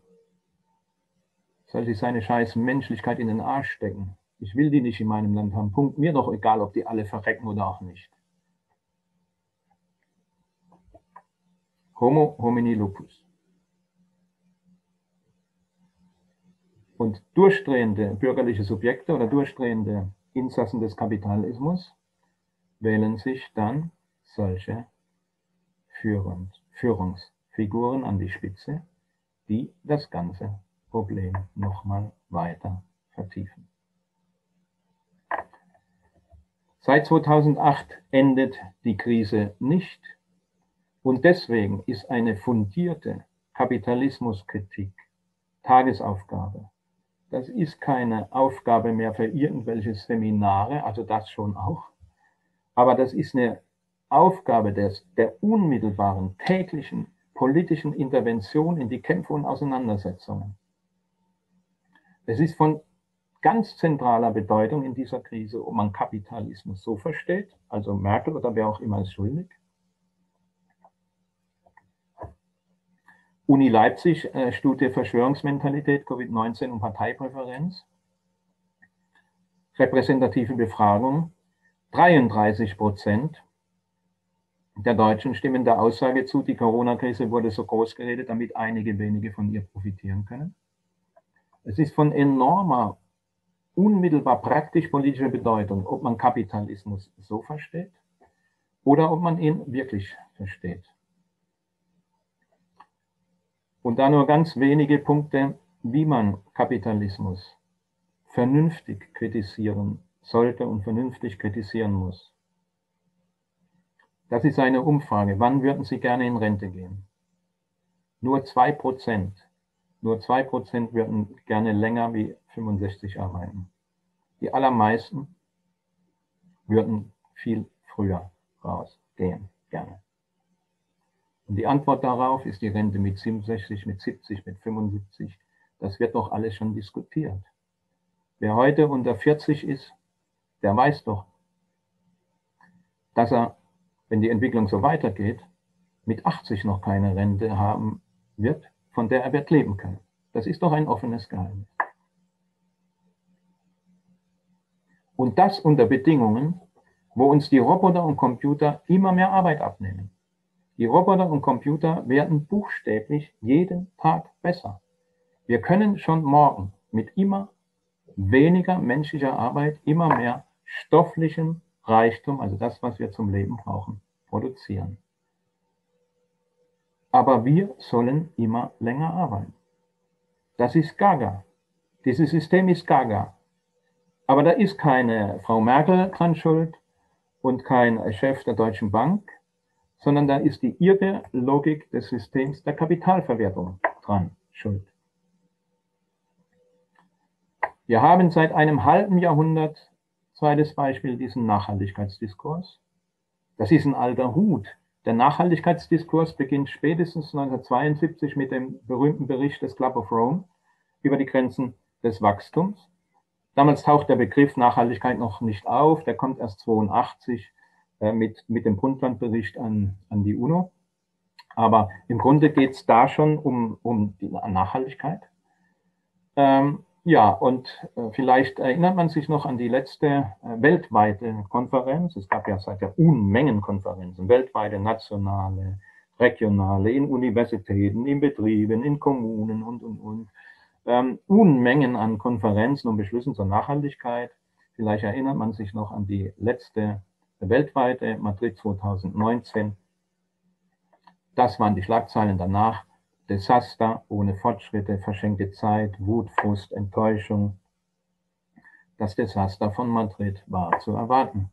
Soll sich seine scheiß Menschlichkeit in den Arsch stecken. Ich will die nicht in meinem Land haben. Punkt. Mir doch egal, ob die alle verrecken oder auch nicht. Homo homini lupus. Und durchdrehende bürgerliche Subjekte oder durchdrehende Insassen des Kapitalismus wählen sich dann solche Führungs Führungsfiguren an die Spitze, die das ganze Problem nochmal weiter vertiefen. Seit 2008 endet die Krise nicht und deswegen ist eine fundierte Kapitalismuskritik Tagesaufgabe. Das ist keine Aufgabe mehr für irgendwelche Seminare, also das schon auch, aber das ist eine Aufgabe des, der unmittelbaren täglichen politischen Intervention in die Kämpfe und Auseinandersetzungen. Es ist von ganz zentraler Bedeutung in dieser Krise, ob man Kapitalismus so versteht, also Merkel oder wer auch immer ist schuldig. Uni Leipzig, äh, Studie Verschwörungsmentalität, Covid-19 und Parteipräferenz. Repräsentative Befragung. 33 Prozent der Deutschen stimmen der Aussage zu, die Corona-Krise wurde so groß geredet, damit einige wenige von ihr profitieren können. Es ist von enormer unmittelbar praktisch-politischer Bedeutung, ob man Kapitalismus so versteht oder ob man ihn wirklich versteht. Und da nur ganz wenige Punkte, wie man Kapitalismus vernünftig kritisieren sollte und vernünftig kritisieren muss. Das ist eine Umfrage. Wann würden Sie gerne in Rente gehen? Nur zwei Prozent nur 2% würden gerne länger wie 65 arbeiten. Die allermeisten würden viel früher rausgehen, gerne. Und die Antwort darauf ist die Rente mit 67, mit 70, mit 75. Das wird doch alles schon diskutiert. Wer heute unter 40 ist, der weiß doch, dass er, wenn die Entwicklung so weitergeht, mit 80 noch keine Rente haben wird von der er wird leben können. Das ist doch ein offenes Geheimnis. Und das unter Bedingungen, wo uns die Roboter und Computer immer mehr Arbeit abnehmen. Die Roboter und Computer werden buchstäblich jeden Tag besser. Wir können schon morgen mit immer weniger menschlicher Arbeit immer mehr stofflichen Reichtum, also das, was wir zum Leben brauchen, produzieren. Aber wir sollen immer länger arbeiten. Das ist Gaga. Dieses System ist Gaga. Aber da ist keine Frau Merkel dran schuld und kein Chef der Deutschen Bank, sondern da ist die irre Logik des Systems der Kapitalverwertung dran schuld. Wir haben seit einem halben Jahrhundert, zweites Beispiel, diesen Nachhaltigkeitsdiskurs. Das ist ein alter Hut. Der Nachhaltigkeitsdiskurs beginnt spätestens 1972 mit dem berühmten Bericht des Club of Rome über die Grenzen des Wachstums. Damals taucht der Begriff Nachhaltigkeit noch nicht auf, der kommt erst 82 äh, mit, mit dem Brundtland-Bericht an, an die UNO. Aber im Grunde geht es da schon um, um die Nachhaltigkeit. Ähm, ja, und äh, vielleicht erinnert man sich noch an die letzte äh, weltweite Konferenz. Es gab ja seither Unmengen Konferenzen, weltweite, nationale, regionale, in Universitäten, in Betrieben, in Kommunen und, und, und. Ähm, Unmengen an Konferenzen und Beschlüssen zur Nachhaltigkeit. Vielleicht erinnert man sich noch an die letzte weltweite Madrid 2019. Das waren die Schlagzeilen danach. Desaster ohne Fortschritte, verschenkte Zeit, Wut, Frust, Enttäuschung. Das Desaster von Madrid war zu erwarten.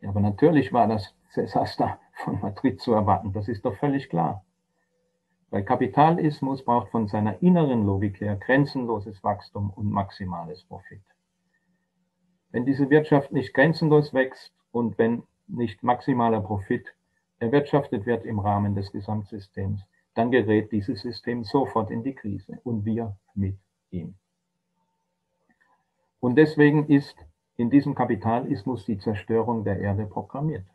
Ja, aber natürlich war das Desaster von Madrid zu erwarten, das ist doch völlig klar. Weil Kapitalismus braucht von seiner inneren Logik her grenzenloses Wachstum und maximales Profit. Wenn diese Wirtschaft nicht grenzenlos wächst und wenn nicht maximaler Profit erwirtschaftet wird im Rahmen des Gesamtsystems, dann gerät dieses System sofort in die Krise und wir mit ihm. Und deswegen ist in diesem Kapitalismus die Zerstörung der Erde programmiert.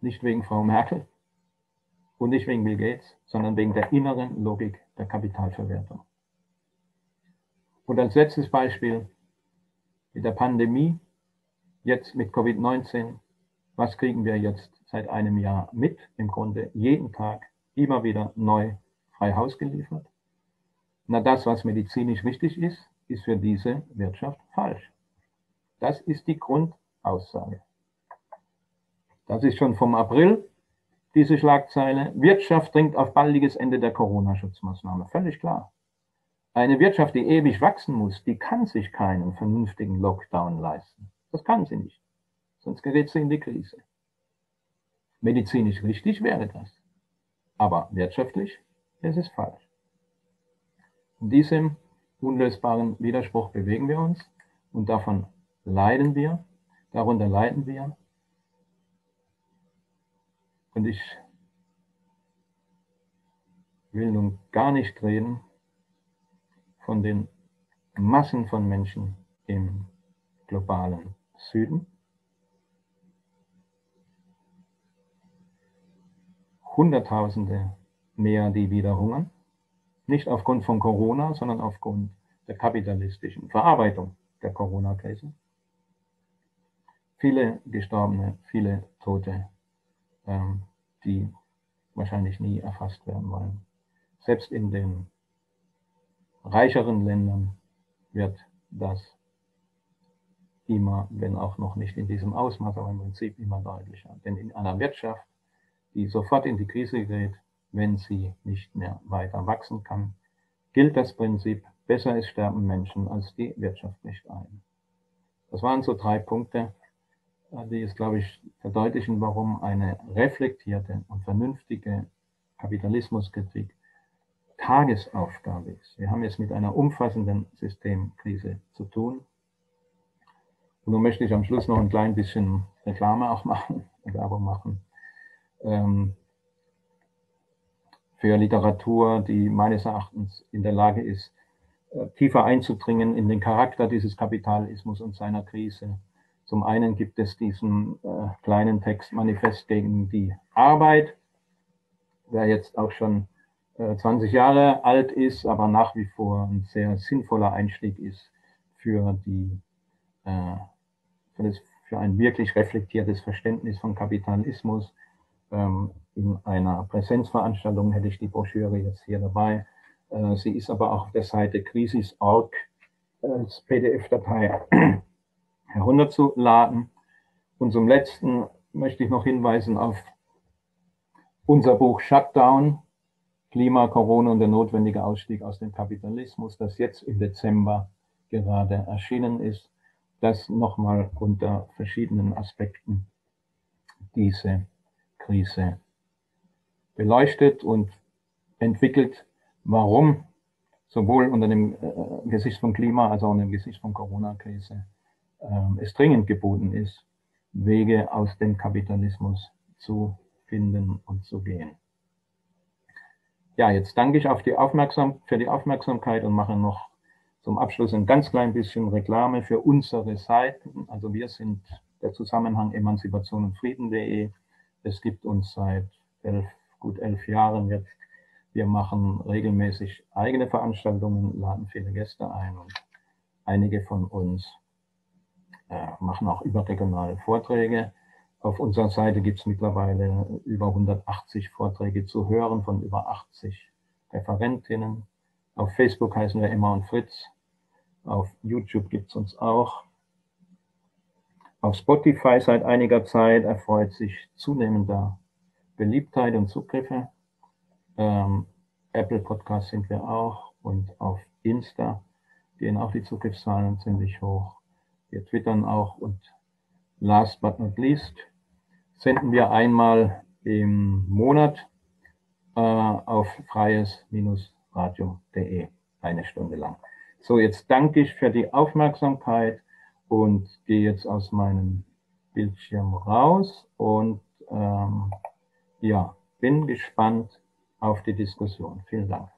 Nicht wegen Frau Merkel und nicht wegen Bill Gates, sondern wegen der inneren Logik der Kapitalverwertung. Und als letztes Beispiel mit der Pandemie, jetzt mit Covid-19, was kriegen wir jetzt seit einem Jahr mit? Im Grunde jeden Tag immer wieder neu frei Haus geliefert. Na, das, was medizinisch wichtig ist, ist für diese Wirtschaft falsch. Das ist die Grundaussage. Das ist schon vom April, diese Schlagzeile. Wirtschaft dringt auf baldiges Ende der Corona-Schutzmaßnahme. Völlig klar. Eine Wirtschaft, die ewig wachsen muss, die kann sich keinen vernünftigen Lockdown leisten. Das kann sie nicht sonst gerät sie in die Krise. Medizinisch richtig wäre das, aber wirtschaftlich ist es falsch. In diesem unlösbaren Widerspruch bewegen wir uns und davon leiden wir, darunter leiden wir. Und ich will nun gar nicht reden von den Massen von Menschen im globalen Süden, Hunderttausende mehr, die wieder hungern. Nicht aufgrund von Corona, sondern aufgrund der kapitalistischen Verarbeitung der Corona-Krise. Viele Gestorbene, viele Tote, ähm, die wahrscheinlich nie erfasst werden wollen. Selbst in den reicheren Ländern wird das immer, wenn auch noch nicht in diesem Ausmaß, aber im Prinzip immer deutlicher. Denn in einer Wirtschaft, die sofort in die Krise gerät, wenn sie nicht mehr weiter wachsen kann, gilt das Prinzip, besser ist sterben Menschen, als die Wirtschaft nicht ein. Das waren so drei Punkte, die es, glaube ich, verdeutlichen, warum eine reflektierte und vernünftige Kapitalismuskritik Tagesaufgabe ist. Wir haben es mit einer umfassenden Systemkrise zu tun. Und nun möchte ich am Schluss noch ein klein bisschen Reklame auch machen, Werbung machen ähm, für Literatur, die meines Erachtens in der Lage ist, äh, tiefer einzudringen in den Charakter dieses Kapitalismus und seiner Krise. Zum einen gibt es diesen äh, kleinen Text Manifest gegen die Arbeit, der jetzt auch schon äh, 20 Jahre alt ist, aber nach wie vor ein sehr sinnvoller Einstieg ist für, die, äh, für, das, für ein wirklich reflektiertes Verständnis von Kapitalismus in einer Präsenzveranstaltung hätte ich die Broschüre jetzt hier dabei. Äh, sie ist aber auch auf der Seite Krisis.org als PDF-Datei herunterzuladen. Und zum Letzten möchte ich noch hinweisen auf unser Buch Shutdown, Klima, Corona und der notwendige Ausstieg aus dem Kapitalismus, das jetzt im Dezember gerade erschienen ist, das nochmal unter verschiedenen Aspekten diese Krise beleuchtet und entwickelt, warum sowohl unter dem äh, Gesicht von Klima als auch unter dem Gesicht von Corona-Krise äh, es dringend geboten ist, Wege aus dem Kapitalismus zu finden und zu gehen. Ja, jetzt danke ich auf die Aufmerksam für die Aufmerksamkeit und mache noch zum Abschluss ein ganz klein bisschen Reklame für unsere Seiten. Also wir sind der Zusammenhang Emanzipation und Frieden.de. Es gibt uns seit elf, gut elf Jahren jetzt. Wir machen regelmäßig eigene Veranstaltungen, laden viele Gäste ein und einige von uns äh, machen auch überregionale Vorträge. Auf unserer Seite gibt es mittlerweile über 180 Vorträge zu hören von über 80 Referentinnen. Auf Facebook heißen wir Emma und Fritz. Auf YouTube gibt es uns auch. Auf Spotify seit einiger Zeit erfreut sich zunehmender Beliebtheit und Zugriffe. Ähm, Apple Podcast sind wir auch und auf Insta gehen auch die Zugriffszahlen ziemlich hoch. Wir twittern auch und last but not least senden wir einmal im Monat äh, auf freies-radio.de eine Stunde lang. So, jetzt danke ich für die Aufmerksamkeit und gehe jetzt aus meinem Bildschirm raus und ähm, ja, bin gespannt auf die Diskussion. Vielen Dank.